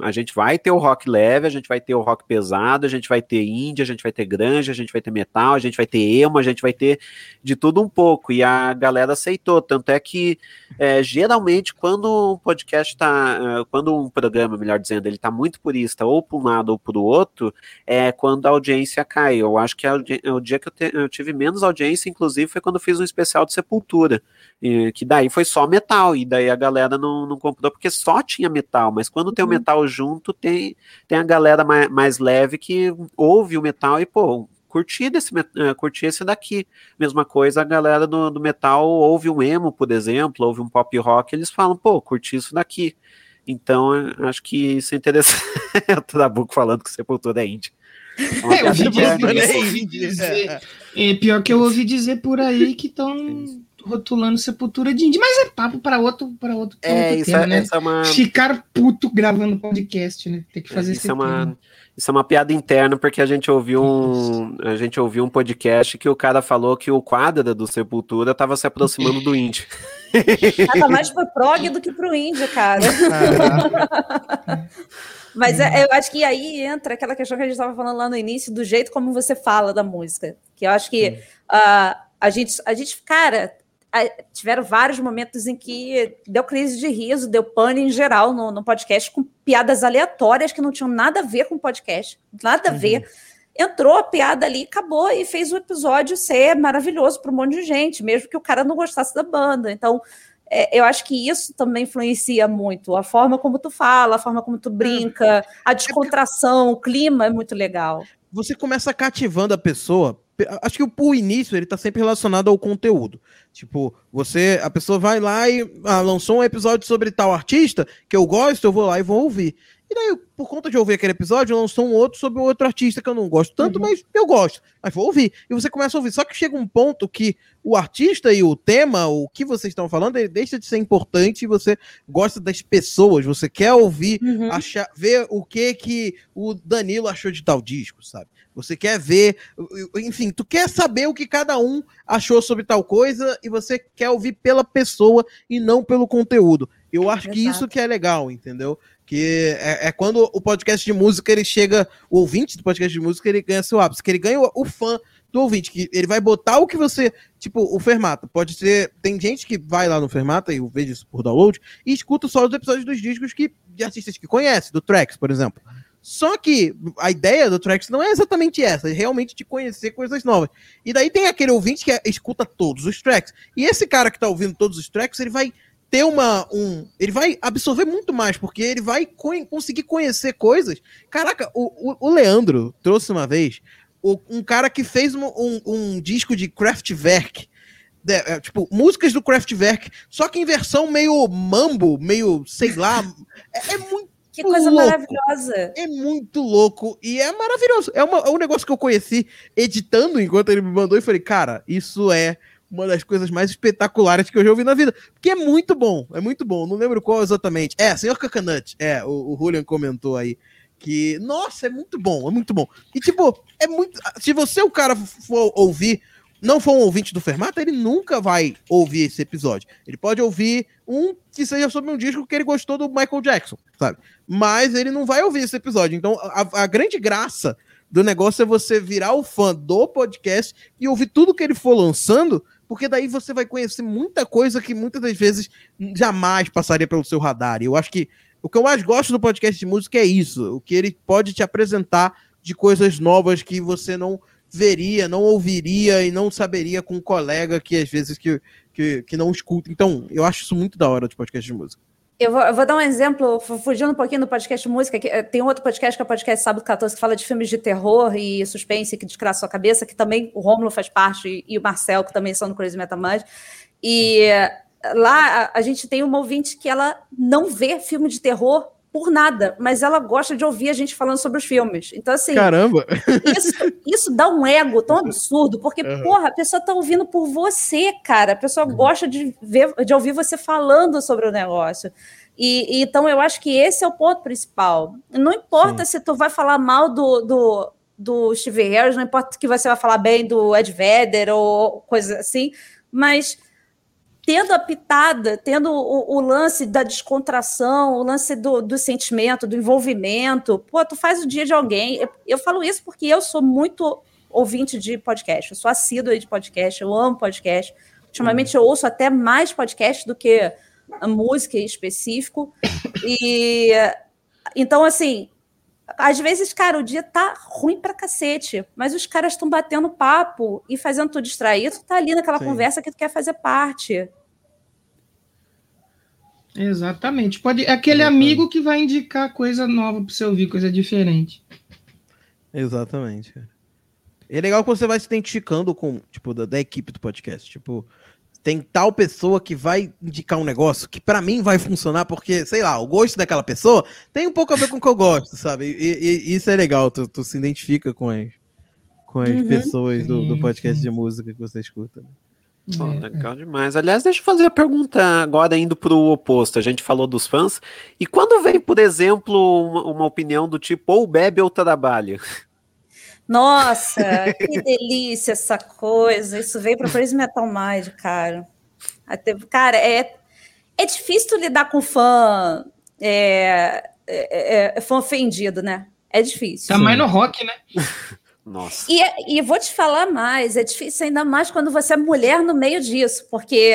a gente vai ter o rock leve, a gente vai ter o rock pesado, a gente vai ter indie, a gente vai ter grande, a gente vai ter metal, a gente vai ter emo, a gente vai ter de tudo um pouco. E a galera aceitou. Tanto é que é, geralmente, quando um podcast tá. É, quando um programa, melhor dizendo, ele tá muito purista, ou para um lado ou para o outro, é quando a audiência cai. Eu acho que é o dia que eu, te, eu tive menos audiência, inclusive inclusive, foi quando fiz um especial de Sepultura, e, que daí foi só metal, e daí a galera não, não comprou porque só tinha metal, mas quando tem o uhum. metal junto, tem, tem a galera mais, mais leve que ouve o metal e, pô, curti, desse, uh, curti esse daqui. Mesma coisa, a galera do, do metal ouve um emo, por exemplo, ouve um pop rock, eles falam, pô, curti isso daqui. Então, acho que isso é interessante. o Trabuco falando que Sepultura é indie. É, eu ouvi dizer, ouvi dizer é, pior que eu ouvi dizer por aí que estão rotulando sepultura de índio, mas é papo para outro, para outro, é, outro isso tema, é, né? é uma... Ficar puto gravando podcast, né? Tem que fazer é, isso. É uma, isso é uma piada interna, porque a gente ouviu um, a gente ouviu um podcast que o cara falou que o quadra do Sepultura estava se aproximando do índio. Tava mais pro prog do que pro índio, cara. Mas é, eu acho que aí entra aquela questão que a gente estava falando lá no início, do jeito como você fala da música. Que eu acho que uh, a, gente, a gente, cara, tiveram vários momentos em que deu crise de riso, deu pane em geral no, no podcast, com piadas aleatórias que não tinham nada a ver com o podcast, nada a uhum. ver. Entrou a piada ali, acabou e fez o episódio ser maravilhoso para um monte de gente, mesmo que o cara não gostasse da banda. Então, é, eu acho que isso também influencia muito. A forma como tu fala, a forma como tu brinca, a é descontração, o clima é muito legal. Você começa cativando a pessoa. Acho que o início ele tá sempre relacionado ao conteúdo. Tipo, você, a pessoa vai lá e ah, lançou um episódio sobre tal artista que eu gosto, eu vou lá e vou ouvir. E daí, por conta de ouvir aquele episódio, lançou um outro sobre um outro artista que eu não gosto tanto, uhum. mas eu gosto. Mas vou ouvir. E você começa a ouvir. Só que chega um ponto que o artista e o tema, o que vocês estão falando, ele deixa de ser importante e você gosta das pessoas. Você quer ouvir, uhum. achar, ver o que que o Danilo achou de tal disco, sabe? Você quer ver, enfim, tu quer saber o que cada um achou sobre tal coisa e você quer ouvir pela pessoa e não pelo conteúdo. Eu acho Exato. que isso que é legal, entendeu? Que é, é, quando o podcast de música ele chega, o ouvinte do podcast de música ele ganha seu ápice, que ele ganha o, o fã do ouvinte, que ele vai botar o que você, tipo, o Fermata, pode ser, tem gente que vai lá no Fermata e eu vejo isso por download e escuta só os episódios dos discos que de artistas que conhece, do Tracks, por exemplo. Só que a ideia do Tracks não é exatamente essa, é realmente de conhecer coisas novas. E daí tem aquele ouvinte que é, escuta todos os tracks. E esse cara que tá ouvindo todos os tracks, ele vai ter uma. Um, ele vai absorver muito mais, porque ele vai co conseguir conhecer coisas. Caraca, o, o, o Leandro trouxe uma vez o, um cara que fez um, um, um disco de Kraftwerk. De, é, tipo, músicas do Kraftwerk, só que em versão meio mambo, meio, sei lá. É, é muito. Que coisa louco. maravilhosa. É muito louco e é maravilhoso. É, uma, é um negócio que eu conheci editando enquanto ele me mandou e falei, cara, isso é uma das coisas mais espetaculares que eu já ouvi na vida. Porque é muito bom, é muito bom. Não lembro qual exatamente. É, Senhor Coconut. É, o, o Julian comentou aí. Que, nossa, é muito bom, é muito bom. E, tipo, é muito. Se você, o cara, for ouvir, não for um ouvinte do Fermata, ele nunca vai ouvir esse episódio. Ele pode ouvir um que seja sobre um disco que ele gostou do Michael Jackson, sabe? Mas ele não vai ouvir esse episódio. Então, a, a grande graça do negócio é você virar o fã do podcast e ouvir tudo que ele for lançando, porque daí você vai conhecer muita coisa que muitas das vezes jamais passaria pelo seu radar. E eu acho que o que eu mais gosto do podcast de música é isso, o que ele pode te apresentar de coisas novas que você não veria, não ouviria e não saberia com um colega que às vezes que, que, que não escuta. Então, eu acho isso muito da hora de podcast de música. Eu vou, eu vou, dar um exemplo, fugindo um pouquinho do podcast música, que, eh, tem outro podcast que é o podcast Sábado 14, que fala de filmes de terror e suspense que descrava sua cabeça, que também o Rômulo faz parte, e o Marcel, que também são do Crazy Metal Mind. E lá a, a, gente tem uma ouvinte que ela não vê filme de terror por nada, mas ela gosta de ouvir a gente falando sobre os filmes. Então, assim. Caramba! Isso, isso dá um ego tão absurdo, porque, uhum. porra, a pessoa tá ouvindo por você, cara. A pessoa uhum. gosta de, ver, de ouvir você falando sobre o negócio. E, e, então eu acho que esse é o ponto principal. Não importa Sim. se tu vai falar mal do, do, do Steve Harris, não importa que você vai falar bem do Ed Vedder ou coisa assim, mas tendo a pitada, tendo o, o, lance da descontração, o lance do, do, sentimento, do envolvimento, pô, tu faz o dia de alguém. Eu, eu, falo isso porque eu sou muito ouvinte de podcast, eu sou assídua de podcast, eu amo podcast. Ultimamente eu ouço até mais podcast do que a música em específico. E então, assim, às vezes, cara, o dia tá ruim pra cacete, mas os caras estão batendo papo e fazendo tu distrair, tu tá ali naquela Sim. conversa que tu quer fazer parte. Exatamente. Pode aquele Exatamente. amigo que vai indicar coisa nova para você ouvir, coisa diferente. Exatamente. É legal que você vai se identificando com, tipo, da, da equipe do podcast. Tipo, tem tal pessoa que vai indicar um negócio que para mim vai funcionar porque, sei lá, o gosto daquela pessoa tem um pouco a ver com o que eu gosto, sabe? E, e isso é legal, tu, tu, se identifica com as, com as uhum. pessoas do, do, podcast de música que você escuta. Oh, legal demais. Aliás, deixa eu fazer a pergunta agora indo para o oposto. A gente falou dos fãs. E quando vem, por exemplo, uma, uma opinião do tipo ou bebe ou trabalha? Nossa, que delícia essa coisa. Isso veio para Praise Metal Mind, cara. Até, cara, é, é difícil lidar com fã, é, é, é, fã ofendido, né? É difícil. Tá mais no rock, né? Nossa. E, e vou te falar mais, é difícil ainda mais quando você é mulher no meio disso, porque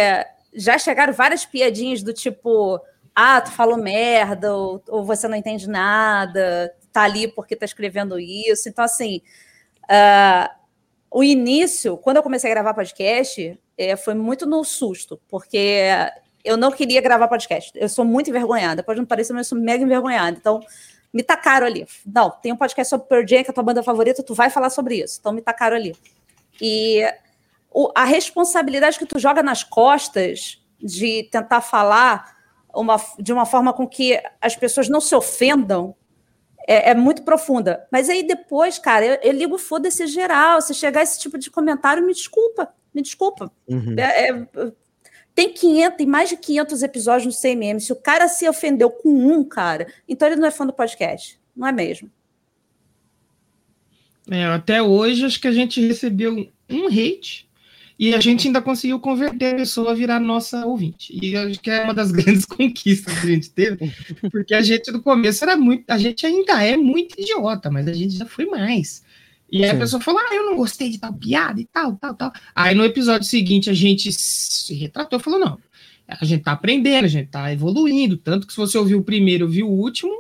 já chegaram várias piadinhas do tipo, ah, tu falou merda, ou, ou você não entende nada, tá ali porque tá escrevendo isso. Então, assim, uh, o início, quando eu comecei a gravar podcast, é, foi muito no susto, porque eu não queria gravar podcast. Eu sou muito envergonhada, pode não parecer, mas eu sou mega envergonhada. Então, me tacaram ali. Não, tem um podcast sobre Pearl Jam, que é a tua banda favorita, tu vai falar sobre isso. Então, me tacaram ali. E o, a responsabilidade que tu joga nas costas de tentar falar uma, de uma forma com que as pessoas não se ofendam é, é muito profunda. Mas aí depois, cara, eu, eu ligo foda-se geral. Se chegar esse tipo de comentário, me desculpa. Me desculpa. Uhum. É, é, tem 500, tem mais de 500 episódios no CMM. Se o cara se ofendeu com um, cara, então ele não é fã do podcast. Não é mesmo? É, até hoje, acho que a gente recebeu um hate e a gente ainda conseguiu converter a pessoa a virar nossa ouvinte. E acho que é uma das grandes conquistas que a gente teve, porque a gente no começo era muito, a gente ainda é muito idiota, mas a gente já foi mais. E aí Sim. a pessoa falou: Ah, eu não gostei de tal piada e tal, tal, tal. Aí no episódio seguinte a gente se retratou e falou: Não, a gente tá aprendendo, a gente tá evoluindo. Tanto que se você ouviu o primeiro ouviu o último,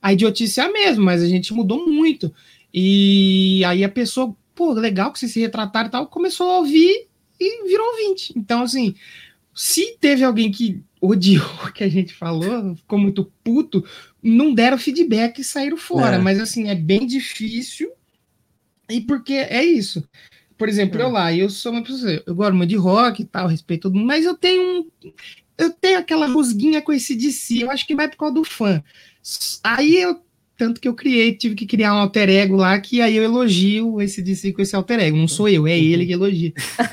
a idiotice é a mesma, mas a gente mudou muito. E aí a pessoa, pô, legal que vocês se retrataram e tal, começou a ouvir e virou ouvinte. Então, assim, se teve alguém que odiou o que a gente falou, ficou muito puto, não deram feedback e saíram fora. É. Mas, assim, é bem difícil. E porque é isso. Por exemplo, é. eu lá, eu sou uma pessoa, eu gosto muito de rock e tal, respeito tudo, mas eu tenho um. Eu tenho aquela rusguinha com esse DC, eu acho que vai por causa do fã. Aí eu tanto que eu criei, tive que criar um alter ego lá, que aí eu elogio esse DC com esse alter ego. Não sou eu, é ele que elogia.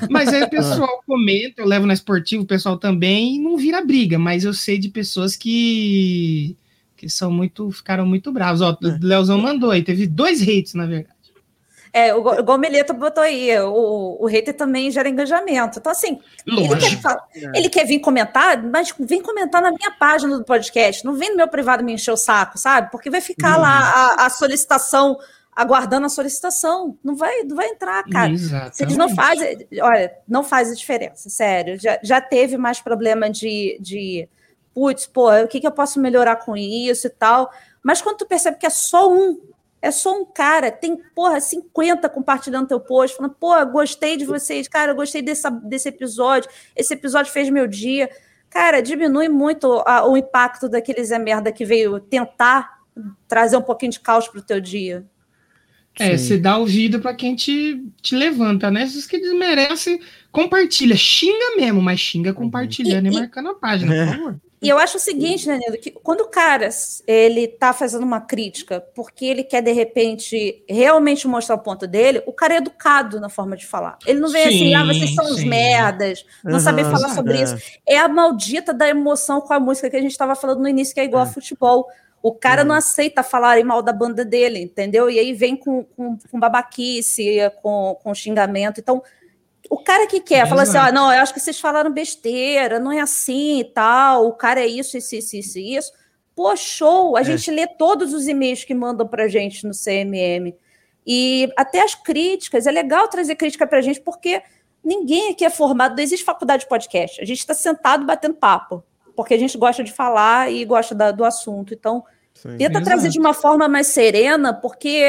Mas aí o pessoal comenta, eu levo na esportiva, o pessoal também, e não vira briga, mas eu sei de pessoas que que são muito, ficaram muito bravos. Ó, o Leozão mandou aí, teve dois hates, na verdade. É, o, o botou aí, o, o hater também gera engajamento. Então, assim, ele quer, falar, ele quer, vir comentar, mas vem comentar na minha página do podcast. Não vem no meu privado me encher o saco, sabe? Porque vai ficar uhum. lá a, a, solicitação, aguardando a solicitação. Não vai, não vai entrar, cara. Exatamente. Eles não fazem, olha, não faz a diferença, sério. Já, já teve mais problema de, de putz, pô, o que, que eu posso melhorar com isso e tal. Mas quando tu percebe que é só um é só um cara, tem, porra, 50 compartilhando teu post, falando, pô, gostei de vocês, cara, gostei desse, desse episódio, esse episódio fez meu dia. Cara, diminui muito a, o impacto daquele Zé Merda que veio tentar trazer um pouquinho de caos pro teu dia. É, você dá ouvido para quem te, te levanta, né? Se que desmerece, compartilha. Xinga mesmo, mas xinga compartilhando e, e, e marcando a página, por favor. E eu acho o seguinte, né, Nilo, que quando o cara ele tá fazendo uma crítica porque ele quer, de repente, realmente mostrar o ponto dele, o cara é educado na forma de falar. Ele não vem sim, assim, ah, vocês são sim. os merdas, não uhum, saber falar sobre é. isso. É a maldita da emoção com a música que a gente estava falando no início, que é igual é. a futebol. O cara uhum. não aceita falarem mal da banda dele, entendeu? E aí vem com, com, com babaquice, com, com xingamento. Então, o cara que quer, fala assim: ah, não, eu acho que vocês falaram besteira, não é assim e tal, o cara é isso, isso, isso, isso, isso. Pô, show! A é. gente lê todos os e-mails que mandam pra gente no CMM. E até as críticas, é legal trazer crítica pra gente, porque ninguém aqui é formado, não existe faculdade de podcast. A gente está sentado batendo papo, porque a gente gosta de falar e gosta da, do assunto. Então, Sim, tenta trazer de uma forma mais serena, porque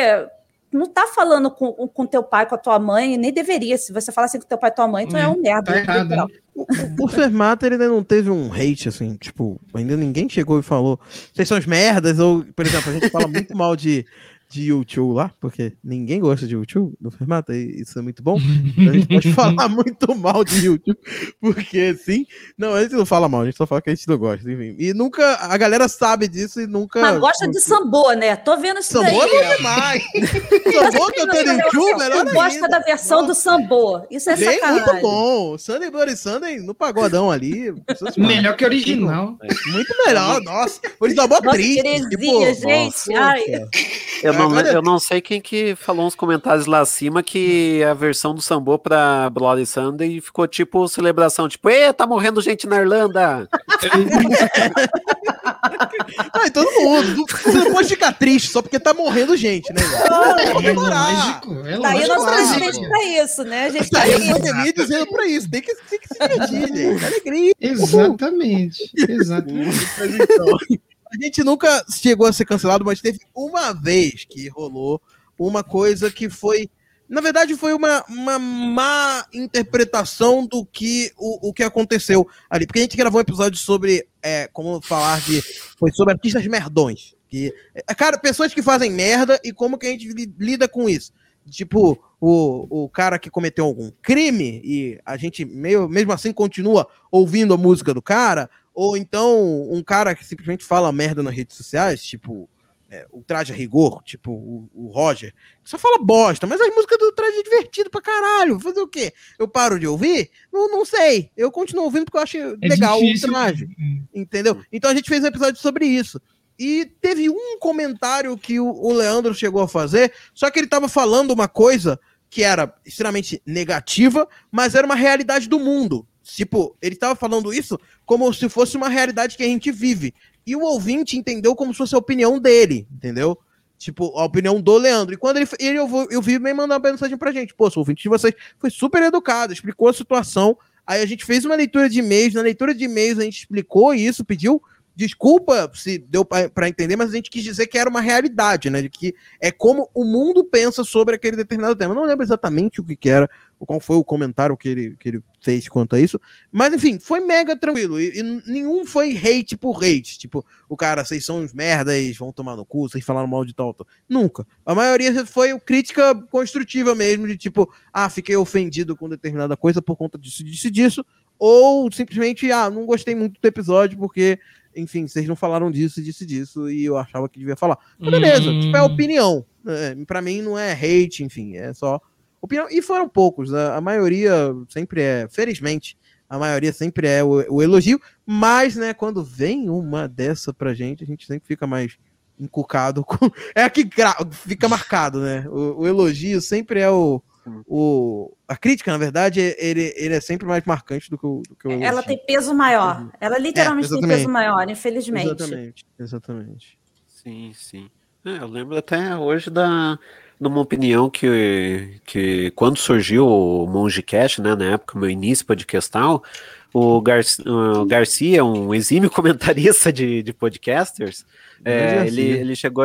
não tá falando com, com teu pai, com a tua mãe, nem deveria. Se você falar assim com teu pai e tua mãe, tu é, é um merda. Tá errado, né? o, o Fermata, ele ainda não teve um hate, assim, tipo, ainda ninguém chegou e falou, vocês são os merdas, ou, por exemplo, a gente fala muito mal de de YouTube lá, porque ninguém gosta de YouTube no Fermata, e isso é muito bom. Então a gente pode falar muito mal de YouTube, porque sim. Não, a gente não fala mal, a gente só fala que a gente não gosta, enfim. E nunca, a galera sabe disso e nunca. Mas gosta de Sambô, né? Tô vendo isso Sambô daí. é demais. Sambô que eu tenho no YouTube, melhor ainda. gosta da versão Nossa. do Sambô. Isso é Bem, sacanagem. muito bom. Sunday Bloody Sunday no pagodão ali. Melhor que original. Muito melhor, nossa. Original mó triste. Tipo, gente. Nossa, Ai. Eu não, eu não sei quem que falou uns comentários lá acima que a versão do Sambô pra Bloody Sunday ficou tipo celebração, tipo, ê, tá morrendo gente na Irlanda. Ai, todo mundo. Você não pode ficar triste só porque tá morrendo gente, né? É, lógico, é Daí nós presidente pra isso, né? A gente tá aí a pandemia dizendo pra isso. Tem que, tem que se divertir, gente. Alegria. Exatamente. Exatamente. A gente nunca chegou a ser cancelado, mas teve uma vez que rolou uma coisa que foi. Na verdade, foi uma, uma má interpretação do que o, o que aconteceu ali. Porque a gente gravou um episódio sobre é, como falar de. Foi sobre artistas merdões. Que, é, cara, pessoas que fazem merda e como que a gente lida com isso. Tipo, o, o cara que cometeu algum crime e a gente meio, mesmo assim continua ouvindo a música do cara, ou então um cara que simplesmente fala merda nas redes sociais, tipo é, o Traje a Rigor, tipo o, o, Roger, só fala bosta, mas as músicas do Traje é divertido pra caralho. Fazer o quê? Eu paro de ouvir? Não, não sei. Eu continuo ouvindo porque eu acho é legal difícil. o Traje. Entendeu? Então a gente fez um episódio sobre isso. E teve um comentário que o, o Leandro chegou a fazer, só que ele tava falando uma coisa que era extremamente negativa, mas era uma realidade do mundo. Tipo, ele estava falando isso como se fosse uma realidade que a gente vive. E o ouvinte entendeu como se fosse a opinião dele, entendeu? Tipo, a opinião do Leandro. E quando ele, ele eu, eu vi bem mandar uma mensagem pra gente. Pô, o ouvinte de vocês foi super educado, explicou a situação. Aí a gente fez uma leitura de e-mails. Na leitura de e-mails a gente explicou isso, pediu desculpa se deu para entender, mas a gente quis dizer que era uma realidade, né? De que é como o mundo pensa sobre aquele determinado tema. Eu não lembro exatamente o que, que era, qual foi o comentário que ele, que ele fez quanto a isso, mas enfim, foi mega tranquilo. E, e nenhum foi hate por hate. Tipo, o cara, vocês são uns merdas, vão tomar no cu, vocês falaram mal de tal, tal. Nunca. A maioria foi crítica construtiva mesmo, de tipo, ah, fiquei ofendido com determinada coisa por conta disso, disso, disso. Ou simplesmente, ah, não gostei muito do episódio porque enfim, vocês não falaram disso, disse disso, e eu achava que devia falar. Mas beleza, hum. tipo, é opinião. É, para mim não é hate, enfim, é só opinião. E foram poucos, a, a maioria sempre é, felizmente, a maioria sempre é o, o, elogio, mas, né, quando vem uma dessa pra gente, a gente sempre fica mais encucado com. É aqui fica marcado, né? O, o elogio sempre é o, o, a crítica, na verdade, ele, ele é sempre mais marcante do que o, do que o Ela tem peso maior. Uhum. Ela literalmente é, tem peso maior, infelizmente. Exatamente, exatamente. Sim, sim. É, eu lembro até hoje da numa opinião que, que quando surgiu o Mongecast, né, na época, meu início podcastal, o, Gar, o Garcia, um exímio comentarista de, de podcasters, é, ele, ele chegou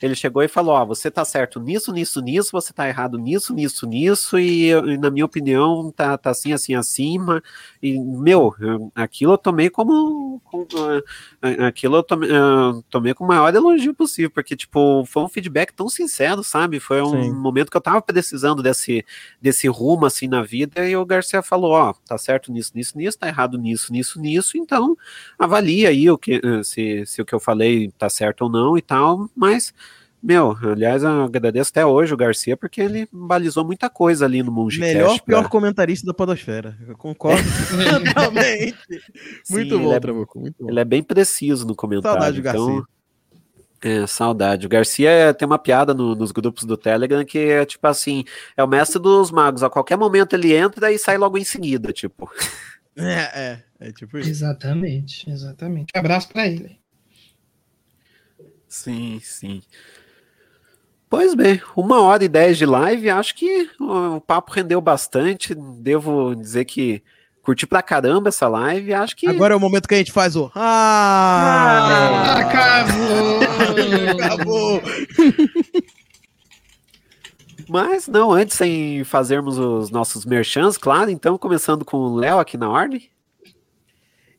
ele chegou e falou: Ó, você tá certo nisso, nisso, nisso, você tá errado nisso, nisso, nisso, e, e na minha opinião tá, tá assim, assim, acima. E, meu, aquilo eu tomei como. como aquilo eu tomei, eu tomei com o maior elogio possível, porque, tipo, foi um feedback tão sincero, sabe? Foi um Sim. momento que eu tava precisando desse, desse rumo, assim, na vida, e o Garcia falou: Ó, tá certo nisso, nisso, nisso, tá errado nisso, nisso, nisso, então avalia aí o que, se, se o que eu falei tá certo ou não e tal, mas meu, aliás, eu agradeço até hoje o Garcia, porque ele balizou muita coisa ali no Mungicast. Melhor, pra... pior comentarista da podosfera. Eu concordo totalmente. muito Sim, bom, é, Trabuco, muito bom. Ele é bem preciso no comentário. Saudade do então... Garcia. É, saudade. O Garcia tem uma piada no, nos grupos do Telegram que é tipo assim: é o mestre dos magos. A qualquer momento ele entra e sai logo em seguida, tipo. É, é, é tipo isso. Exatamente, exatamente. Um abraço para ele. Sim, sim. Pois bem, uma hora e dez de live, acho que o papo rendeu bastante. Devo dizer que curti pra caramba essa live. Acho que. Agora é o momento que a gente faz o. Ah! ah acabou! acabou! Mas não, antes sem fazermos os nossos merchans, claro, então começando com o Léo aqui na ordem.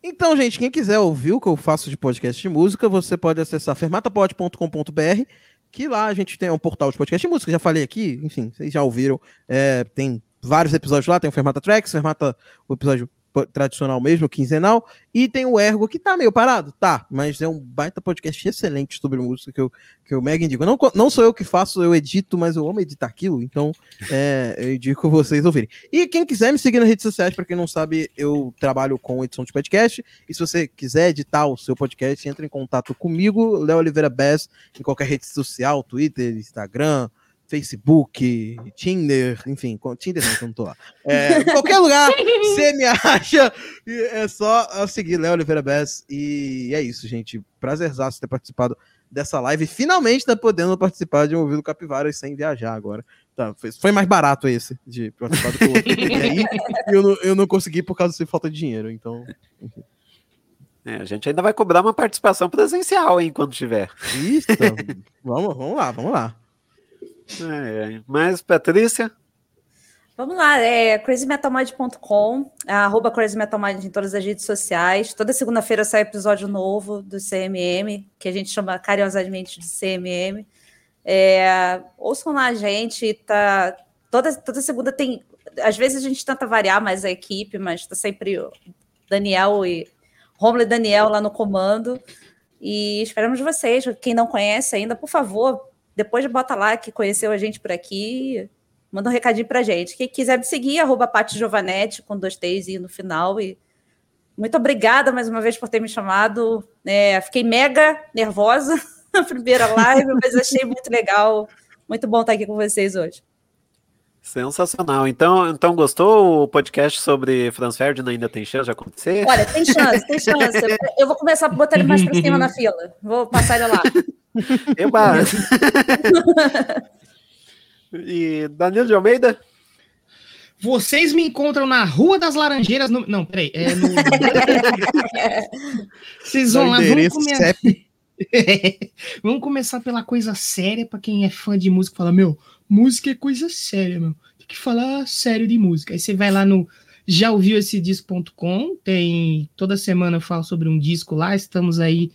Então, gente, quem quiser ouvir o que eu faço de podcast de música, você pode acessar fermatapod.com.br, que lá a gente tem um portal de podcast de música, já falei aqui, enfim, vocês já ouviram, é, tem vários episódios lá, tem o Fermata Tracks, Fermata, o episódio tradicional mesmo, quinzenal, e tem o Ergo, que tá meio parado, tá, mas é um baita podcast excelente sobre música que eu, que eu mega indico. Não, não sou eu que faço, eu edito, mas eu amo editar aquilo, então é, eu indico vocês ouvirem. E quem quiser me seguir nas redes sociais, para quem não sabe, eu trabalho com edição de podcast, e se você quiser editar o seu podcast, entre em contato comigo, Léo Oliveira Bess, em qualquer rede social, Twitter, Instagram, Facebook, Tinder, enfim, Tinder não, não tô lá. É, qualquer lugar, você me acha, é só seguir Léo Oliveira Bess. E é isso, gente. Prazerzaço ter participado dessa live. Finalmente tá podendo participar de um ouvido Capivara sem viajar agora. Tá, foi, foi mais barato esse de participar do que o outro aí, e eu não, eu não consegui por causa de falta de dinheiro, então. Enfim. É, a gente ainda vai cobrar uma participação presencial, hein, quando tiver. Isso, vamos, vamos lá, vamos lá. É. Mas, Patrícia? Vamos lá, é crazymetalmind.com, arroba crazymetalmind em todas as redes sociais. Toda segunda-feira sai episódio novo do CMM, que a gente chama carinhosamente de CMM. É, ouçam lá a gente, tá, toda, toda segunda tem... Às vezes a gente tenta variar mais a equipe, mas está sempre Daniel e Romulo e Daniel lá no comando. E esperamos vocês. Quem não conhece ainda, por favor, depois bota lá que conheceu a gente por aqui, manda um recadinho pra gente. Quem quiser me seguir, arroba Pati Giovanetti, com dois T's no final. E muito obrigada mais uma vez por ter me chamado. É, fiquei mega nervosa na primeira live, mas achei muito legal. Muito bom estar aqui com vocês hoje. Sensacional. Então, então gostou o podcast sobre Franz Ferdinand ainda tem chance de acontecer? Olha, tem chance, tem chance. Eu vou começar a botar ele mais para cima na fila. Vou passar ele lá. Eba! e Danilo de Almeida? Vocês me encontram na Rua das Laranjeiras. No... Não, peraí. É no... Vocês vão lá, vamos começar. vamos começar pela coisa séria para quem é fã de música. Fala, meu, música é coisa séria, meu. Tem que falar sério de música. Aí você vai lá no já ouviu esse disco.com, tem toda semana eu falo sobre um disco lá, estamos aí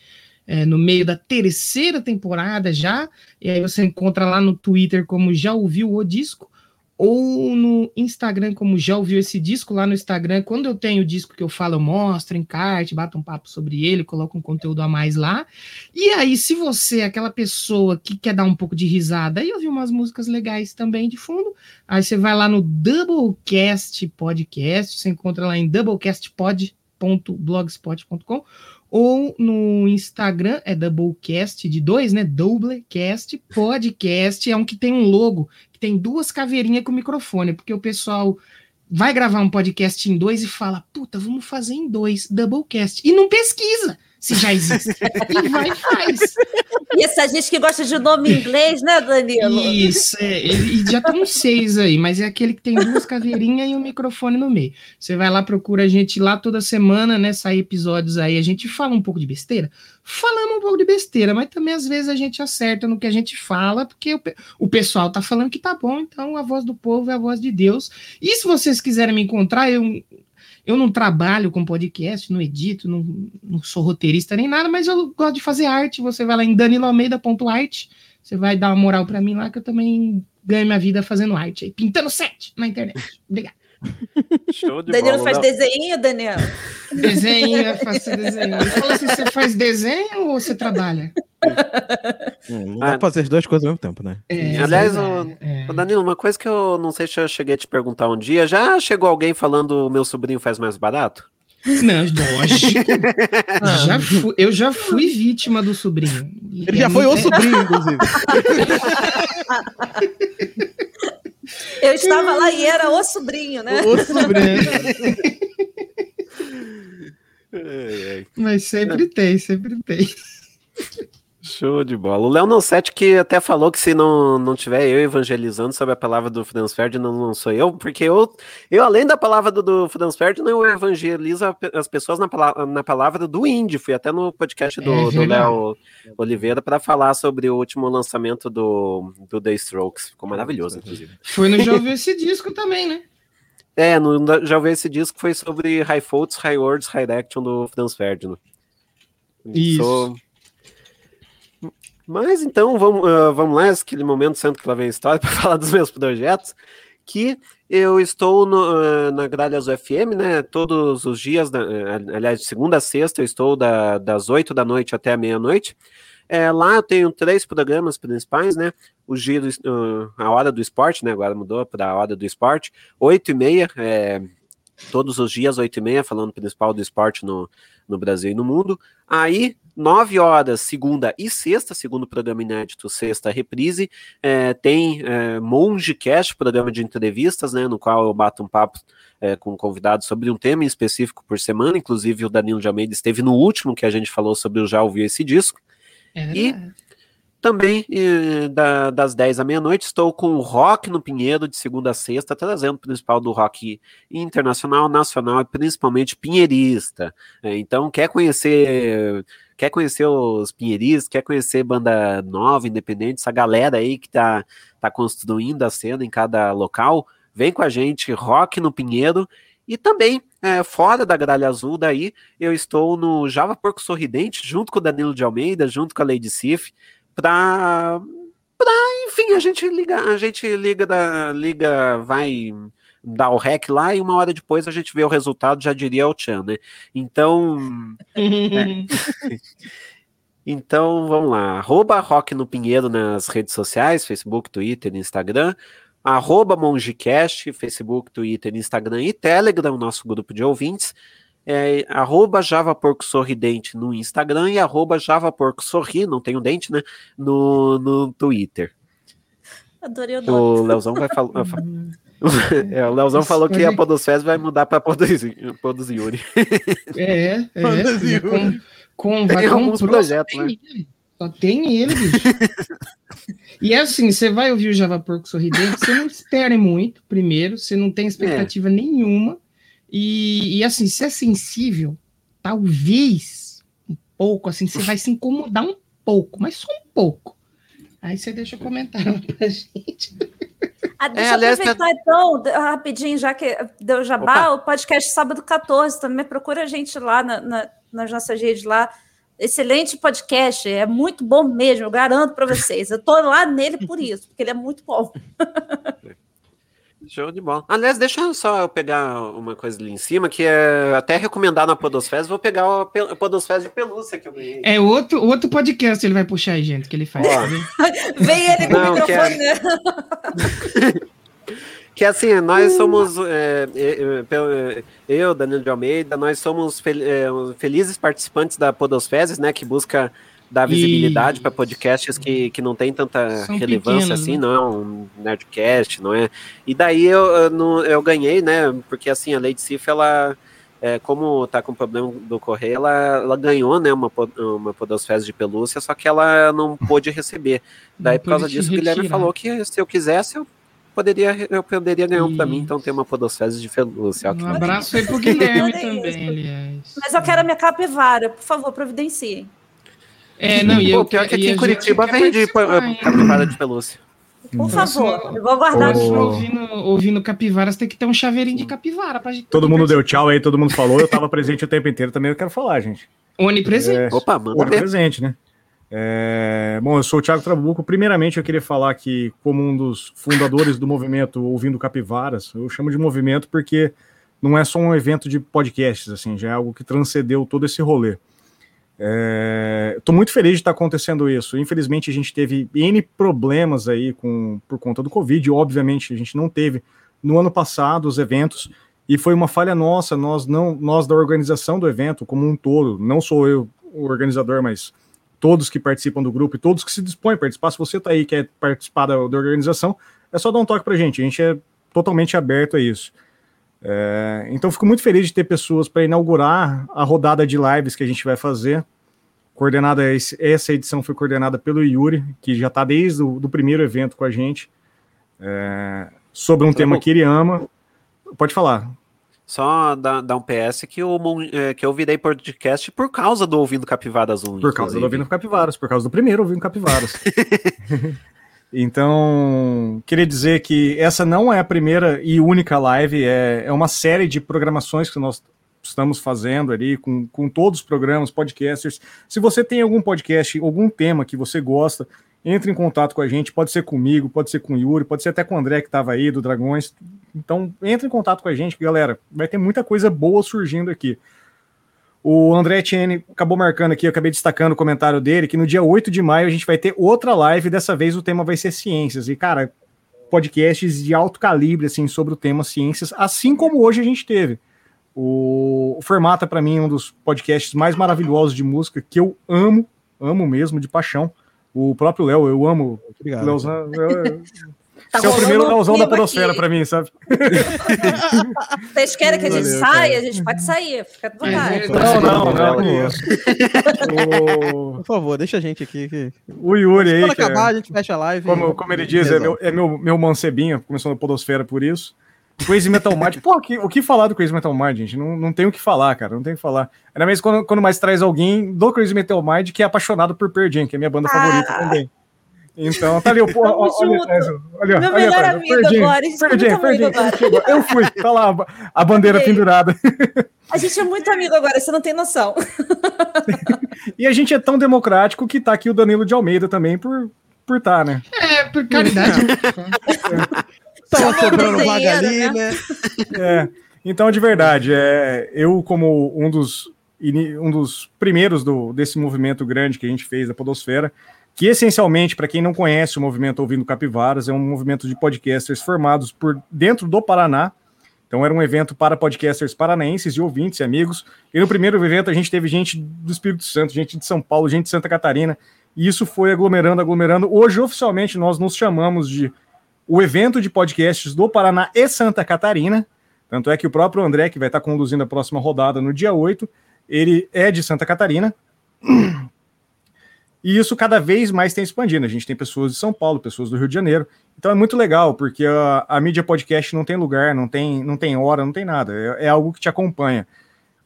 é, no meio da terceira temporada já, e aí você encontra lá no Twitter como já ouviu o disco, ou no Instagram como já ouviu esse disco, lá no Instagram, quando eu tenho o disco que eu falo, eu mostro, encarte, bato um papo sobre ele, coloco um conteúdo a mais lá, e aí se você é aquela pessoa que quer dar um pouco de risada e ouvir umas músicas legais também de fundo, aí você vai lá no Doublecast Podcast, você encontra lá em doublecastpod.blogspot.com ou no Instagram é Doublecast de dois, né? Doublecast Podcast é um que tem um logo que tem duas caveirinhas com microfone, porque o pessoal vai gravar um podcast em dois e fala, puta, vamos fazer em dois, Doublecast. E não pesquisa. Se já existe. E vai e faz. E essa gente que gosta de nome em inglês, né, Danilo? Isso, é, e já tem uns seis aí, mas é aquele que tem duas caveirinhas e um microfone no meio. Você vai lá, procura a gente lá toda semana, né? Sai episódios aí, a gente fala um pouco de besteira. Falamos um pouco de besteira, mas também às vezes a gente acerta no que a gente fala, porque o, o pessoal tá falando que tá bom, então a voz do povo é a voz de Deus. E se vocês quiserem me encontrar, eu eu não trabalho com podcast, não edito, não, não sou roteirista nem nada, mas eu gosto de fazer arte. Você vai lá em daniloalmeida.art, você vai dar uma moral para mim lá, que eu também ganho minha vida fazendo arte, aí, pintando set na internet. Obrigado. Show de Danilo bola, faz não. desenho, Daniel? Desenho, eu faço desenho. Assim: você faz desenho ou você trabalha? Hum, não dá ah, pra fazer as duas coisas ao mesmo tempo, né? É, Aliás, o, é. Danilo, uma coisa que eu não sei se eu cheguei a te perguntar um dia: já chegou alguém falando meu sobrinho faz mais barato? Não, lógico. já fui, eu já fui vítima do sobrinho. Ele já foi o sobrinho, inclusive. Eu estava lá e era o sobrinho, né? O sobrinho. Mas sempre tem, sempre tem. Show de bola. O Léo Nonsetti que até falou que se não, não tiver eu evangelizando sobre a palavra do Franz Ferdinand, não sou eu, porque eu, eu além da palavra do, do Franz Ferdinand, eu evangelizo as pessoas na, na palavra do Indy. Fui até no podcast do, é, do Léo Oliveira para falar sobre o último lançamento do, do The Strokes. Ficou maravilhoso, inclusive. Foi no Já ouviu esse disco também, né? É, no, já ouvi esse disco, foi sobre High Faults, High Words, High Action do Franz Ferdinand. Isso. Sou mas então vamos, uh, vamos lá, aquele momento santo que lá vem a história para falar dos meus projetos. Que eu estou no, uh, na Gralha Azul FM, né? Todos os dias, uh, aliás, de segunda a sexta, eu estou da, das oito da noite até a meia-noite. É, lá eu tenho três programas principais, né? O giro, a hora do esporte, né? Agora mudou para a hora do esporte. Oito e meia, é, todos os dias, oito e meia, falando principal do esporte no, no Brasil e no mundo. Aí, 9 horas, segunda e sexta, segundo programa inédito, sexta reprise, é, tem é, Mongecast, programa de entrevistas, né, no qual eu bato um papo é, com um convidado sobre um tema específico por semana, inclusive o Danilo de Almeida esteve no último que a gente falou sobre o Já Ouviu Esse Disco. É e também, da, das 10 à meia-noite, estou com o Rock no Pinheiro, de segunda a sexta, trazendo o principal do rock internacional, nacional e principalmente pinheirista. É, então, quer conhecer quer conhecer os pinheiristas, quer conhecer banda nova, independente, essa galera aí que tá, tá construindo a cena em cada local, vem com a gente, Rock no Pinheiro, e também, é, fora da gralha azul, daí, eu estou no Java Porco Sorridente, junto com o Danilo de Almeida, junto com a Lady Sif, para enfim, a gente liga, a gente liga da liga vai dar o rec lá e uma hora depois a gente vê o resultado, já diria o Chan, né? Então, é. Então, vamos lá. Arroba Rock no Pinheiro nas redes sociais, Facebook, Twitter, Instagram. Arroba Mongecast, Facebook, Twitter, Instagram e Telegram, nosso grupo de ouvintes é arroba Porco Sorridente no Instagram e arroba Porco Sorri, não tem o dente, né? No, no Twitter. Adorei o nome. O Leozão vai falar. é, o Leozão falou que a Podosfés vai mudar para Podos Yuri. É, é. é com, com, vai tem alguns projetos, né? Só tem ele, bicho. e é assim, você vai ouvir o Java Porco Sorridente, você não espere muito, primeiro, você não tem expectativa é. nenhuma. E, e, assim, se é sensível, talvez um pouco, assim, você vai se incomodar um pouco, mas só um pouco. Aí você deixa o comentário pra gente. Ah, deixa é, eu aliás, aproveitar então, rapidinho, já que deu jabá, Opa. o podcast sábado 14, também procura a gente lá na, na, nas nossas redes lá. Excelente podcast, é muito bom mesmo, eu garanto para vocês. Eu tô lá nele por isso, porque ele é muito bom. Show de bola. Aliás, deixa eu só pegar uma coisa ali em cima, que é até recomendar na Podosfés, vou pegar o Podosfés de pelúcia que eu ganhei. É outro, outro podcast ele vai puxar aí, gente, que ele faz. Tá Vem ele com Não, o microfone, que é... né? que assim, nós somos, é, é, eu, Danilo de Almeida, nós somos felizes participantes da Podosfezes, né, que busca dar visibilidade para podcasts que, que não tem tanta São relevância pequenos, assim, né? não é um nerdcast, não é. E daí eu, eu, eu ganhei, né? Porque assim, a Lady Sif, ela, é, como tá com problema do correio, ela, ela ganhou, né, uma, uma podosfese de pelúcia, só que ela não pôde receber. Daí, por causa disso, o Guilherme falou que se eu quisesse, eu poderia, eu poderia ganhar um pra mim, então tem uma podosfese de pelúcia. Um abraço aí pro Guilherme também, aliás. Mas eu quero a minha capivara, por favor, providencie. É, não, e eu, Pô, pior que aqui em Curitiba vende capivara de pelúcia. Por favor, eu vou guardar. Oh. Ouvindo, ouvindo capivaras, tem que ter um chaveirinho de capivara. Pra gente todo mundo deu tchau aí, todo mundo falou. Eu tava presente o tempo inteiro também, eu quero falar, gente. Onipresente. É, Opa, manda Onipresente, né? É, bom, eu sou o Thiago Trabuco. Primeiramente, eu queria falar que, como um dos fundadores do movimento Ouvindo Capivaras, eu chamo de movimento porque não é só um evento de podcasts, assim, já é algo que transcendeu todo esse rolê. Estou é, muito feliz de estar acontecendo isso. Infelizmente, a gente teve N problemas aí com, por conta do Covid. Obviamente, a gente não teve no ano passado os eventos, e foi uma falha nossa, nós não, nós da organização do evento como um todo, não sou eu o organizador, mas todos que participam do grupo e todos que se dispõem a participar. Se você está aí quer participar da, da, organização, é só dar um toque para a gente. A gente é totalmente aberto a isso. É, então, fico muito feliz de ter pessoas para inaugurar a rodada de lives que a gente vai fazer. Coordenada, essa edição foi coordenada pelo Yuri, que já está desde o do primeiro evento com a gente, é, sobre um tá tema que ele ama. Pode falar. Só dar, dar um PS que eu, é, que eu virei podcast por causa do Ouvindo Capivaras 1. Por causa inclusive. do Ouvindo Capivaras, por causa do primeiro Ouvindo Capivaras. então, queria dizer que essa não é a primeira e única live, é, é uma série de programações que nós estamos fazendo ali com, com todos os programas, podcasters. Se você tem algum podcast, algum tema que você gosta, entre em contato com a gente, pode ser comigo, pode ser com o Yuri, pode ser até com o André que estava aí, do Dragões. Então, entre em contato com a gente, galera, vai ter muita coisa boa surgindo aqui. O André Etienne acabou marcando aqui, eu acabei destacando o comentário dele, que no dia 8 de maio a gente vai ter outra live, dessa vez o tema vai ser ciências. E, cara, podcasts de alto calibre, assim, sobre o tema ciências, assim como hoje a gente teve. O, o Formata, para mim, é um dos podcasts mais maravilhosos de música, que eu amo, amo mesmo, de paixão. O próprio Léo, eu amo. Obrigado. Eu, Tá Você é o primeiro Leozão da Podosfera para mim, sabe? Vocês querem que a gente Valeu, saia? Cara. A gente pode sair, fica à vontade. Não, não, não. Por favor, deixa a gente aqui. Que... O Yuri aí. Quando acabar, é... a gente fecha a live. Como, e... como ele diz, é meu, é meu, meu mancebinho, começou na Podosfera por isso. Crazy Metal Mind. Pô, que, o que falar do Crazy Metal Mind, gente? Não, não tem o que falar, cara. Não tem o que falar. Ainda mais quando, quando mais traz alguém do Crazy Metal Mind que é apaixonado por Pearl Jam, que é minha banda ah. favorita também. Então, tá ali, o olha, olha, olha, Meu olha, melhor amigo perdi, agora, perdi, perdi, perdi, Eu fui, tá lá a bandeira pendurada. A gente é muito amigo agora, você não tem noção. e a gente é tão democrático que tá aqui o Danilo de Almeida também por por tá, né? É, por caridade. Tava sobrando vaga ali, né? né? É. Então, de verdade, é, eu como um dos, um dos primeiros do, desse movimento grande que a gente fez da Podosfera, que essencialmente, para quem não conhece o movimento Ouvindo Capivaras, é um movimento de podcasters formados por dentro do Paraná. Então era um evento para podcasters paranaenses e ouvintes e amigos. E no primeiro evento a gente teve gente do Espírito Santo, gente de São Paulo, gente de Santa Catarina, e isso foi aglomerando, aglomerando. Hoje, oficialmente, nós nos chamamos de o evento de podcasts do Paraná e Santa Catarina. Tanto é que o próprio André, que vai estar conduzindo a próxima rodada no dia 8, ele é de Santa Catarina. E isso cada vez mais tem expandido. A gente tem pessoas de São Paulo, pessoas do Rio de Janeiro. Então é muito legal, porque a, a mídia podcast não tem lugar, não tem, não tem hora, não tem nada. É, é algo que te acompanha.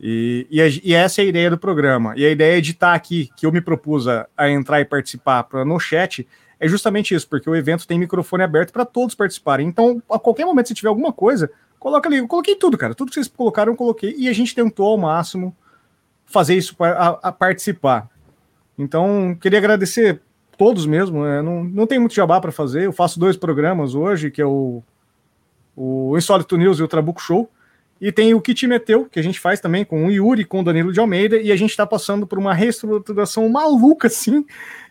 E, e, a, e, essa é a ideia do programa. E a ideia de estar aqui, que eu me propus a, a entrar e participar pra, no chat, é justamente isso, porque o evento tem microfone aberto para todos participarem. Então, a qualquer momento, se tiver alguma coisa, coloca ali. Eu coloquei tudo, cara. Tudo que vocês colocaram, eu coloquei. E a gente tentou ao máximo fazer isso para participar. Então, queria agradecer todos mesmo. É, não, não tem muito jabá para fazer. Eu faço dois programas hoje, que é o, o Insólito News e o Trabuco Show. E tem o Kit Meteu, que a gente faz também com o Yuri, com o Danilo de Almeida, e a gente está passando por uma reestruturação maluca, assim.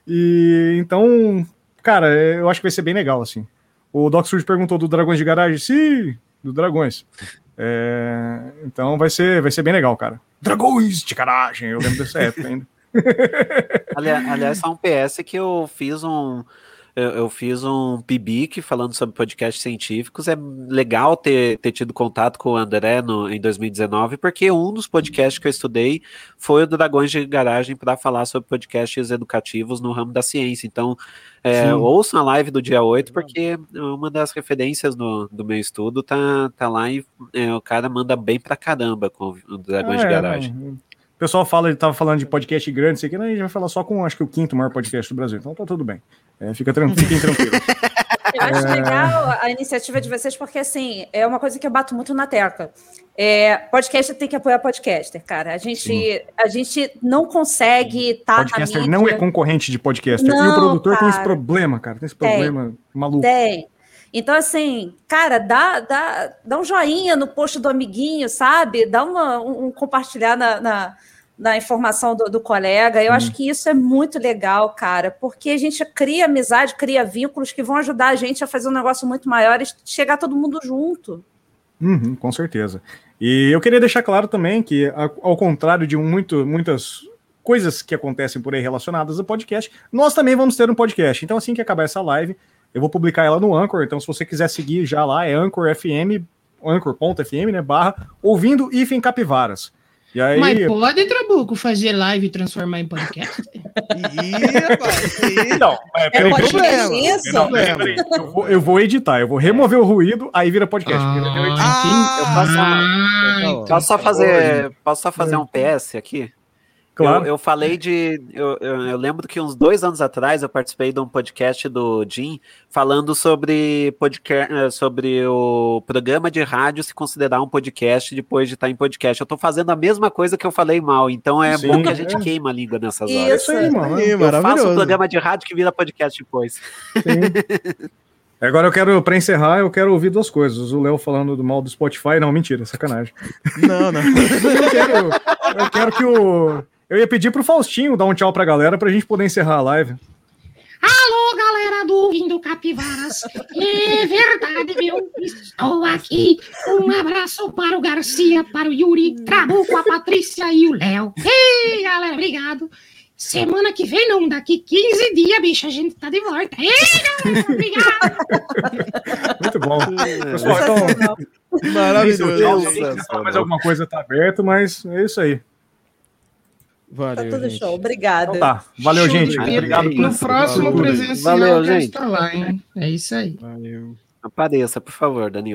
E então, cara, eu acho que vai ser bem legal, assim. O Doc Surge perguntou do Dragões de Garagem. Sim, do Dragões. É, então vai ser, vai ser bem legal, cara. Dragões de Garagem, eu lembro dessa época ainda. Aliás, aliás, só um PS que eu fiz um. eu, eu fiz um PIBIC falando sobre podcasts científicos. É legal ter, ter tido contato com o André no, em 2019, porque um dos podcasts que eu estudei foi o Dragões de Garagem para falar sobre podcasts educativos no ramo da ciência. Então, é, ouçam a live do dia 8, porque uma das referências no, do meu estudo tá, tá lá e é, o cara manda bem pra caramba com o Dragões de É, Garagem. Não. O pessoal fala, ele tava falando de podcast grande, isso aqui, né? A gente vai falar só com, acho que o quinto maior podcast do Brasil. Então tá tudo bem. É, fica tran- fiquem tranquilos. Eu acho legal a iniciativa de vocês, porque assim, é uma coisa que eu bato muito na tecla. É, podcaster tem que apoiar podcaster, cara. A gente, a gente não consegue estar na Podcaster não é concorrente de podcaster. e o Não, produtor tem esse cara. problema, cara. Tem esse Tem. problema maluco. Tem. Então, assim, cara, dá, dá, dá um joinha no post do amiguinho, sabe? Dá uma, um, um compartilhar na, na, na informação do, do colega. Eu acho que isso é muito legal, cara, porque a gente cria amizade, cria vínculos que vão ajudar a gente a fazer um negócio muito maior e chegar todo mundo junto. Uhum, com certeza. E eu queria deixar claro também que, ao contrário de muito, muitas coisas que acontecem por aí relacionadas ao podcast, nós também vamos ter um podcast. Então, assim que acabar essa live, eu vou publicar ela no Anchor. Então, se você quiser seguir já lá, é Anchor FM, Anchor.fm, né? Barra ouvindo hífen capivaras. E aí. Mas pode, Trabuco, fazer live e transformar em podcast? Ih, rapaz, ih. Não, é, peraí, pode peraí. problema. isso? Não, peraí, peraí. Eu, vou, eu vou editar, eu vou remover o ruído, aí vira podcast. eu. Ah, Eu Ah, então Posso só fazer, posso só fazer um PS aqui? Claro. Eu, eu falei de. Eu, eu, eu lembro que uns dois anos atrás eu participei de um podcast do Jim falando sobre podcast, eh, sobre o programa de rádio se considerar um podcast depois de estar em podcast. Eu tô fazendo a mesma coisa que eu falei mal, então é Sim, bom que a gente é. queima a língua nessas Isso. horas. Isso aí, mano. Aí, Eu faço um programa de rádio que vira podcast depois. Sim. Agora eu quero, pra encerrar, eu quero ouvir duas coisas. O Léo falando do mal do Spotify. Não, mentira, sacanagem. Não, não. Eu quero, eu quero que o. Eu ia pedir pro Faustinho dar um tchau pra galera pra gente poder encerrar a live. Alô, galera do Ouvindo Capivaras. É verdade, meu. Estou aqui. Um abraço para o Garcia, para o Yuri, Trabuco, a Patrícia e o Léo. Ei, galera, obrigado. Semana que vem, não, daqui 15 dias, bicho, a gente tá de volta. Ei, galera, obrigado. Muito bom. Pessoal, então, Maravilhoso. Se quiser falar mais alguma coisa tá aberto, mas é isso aí. Tá Valeu, tudo gente. show. Obrigada. Então tá. Valeu, Show gente. Obrigado No próximo presencial Valeu, gente. estar lá, hein? É isso aí. Valeu. Apareça, por favor, Danilo.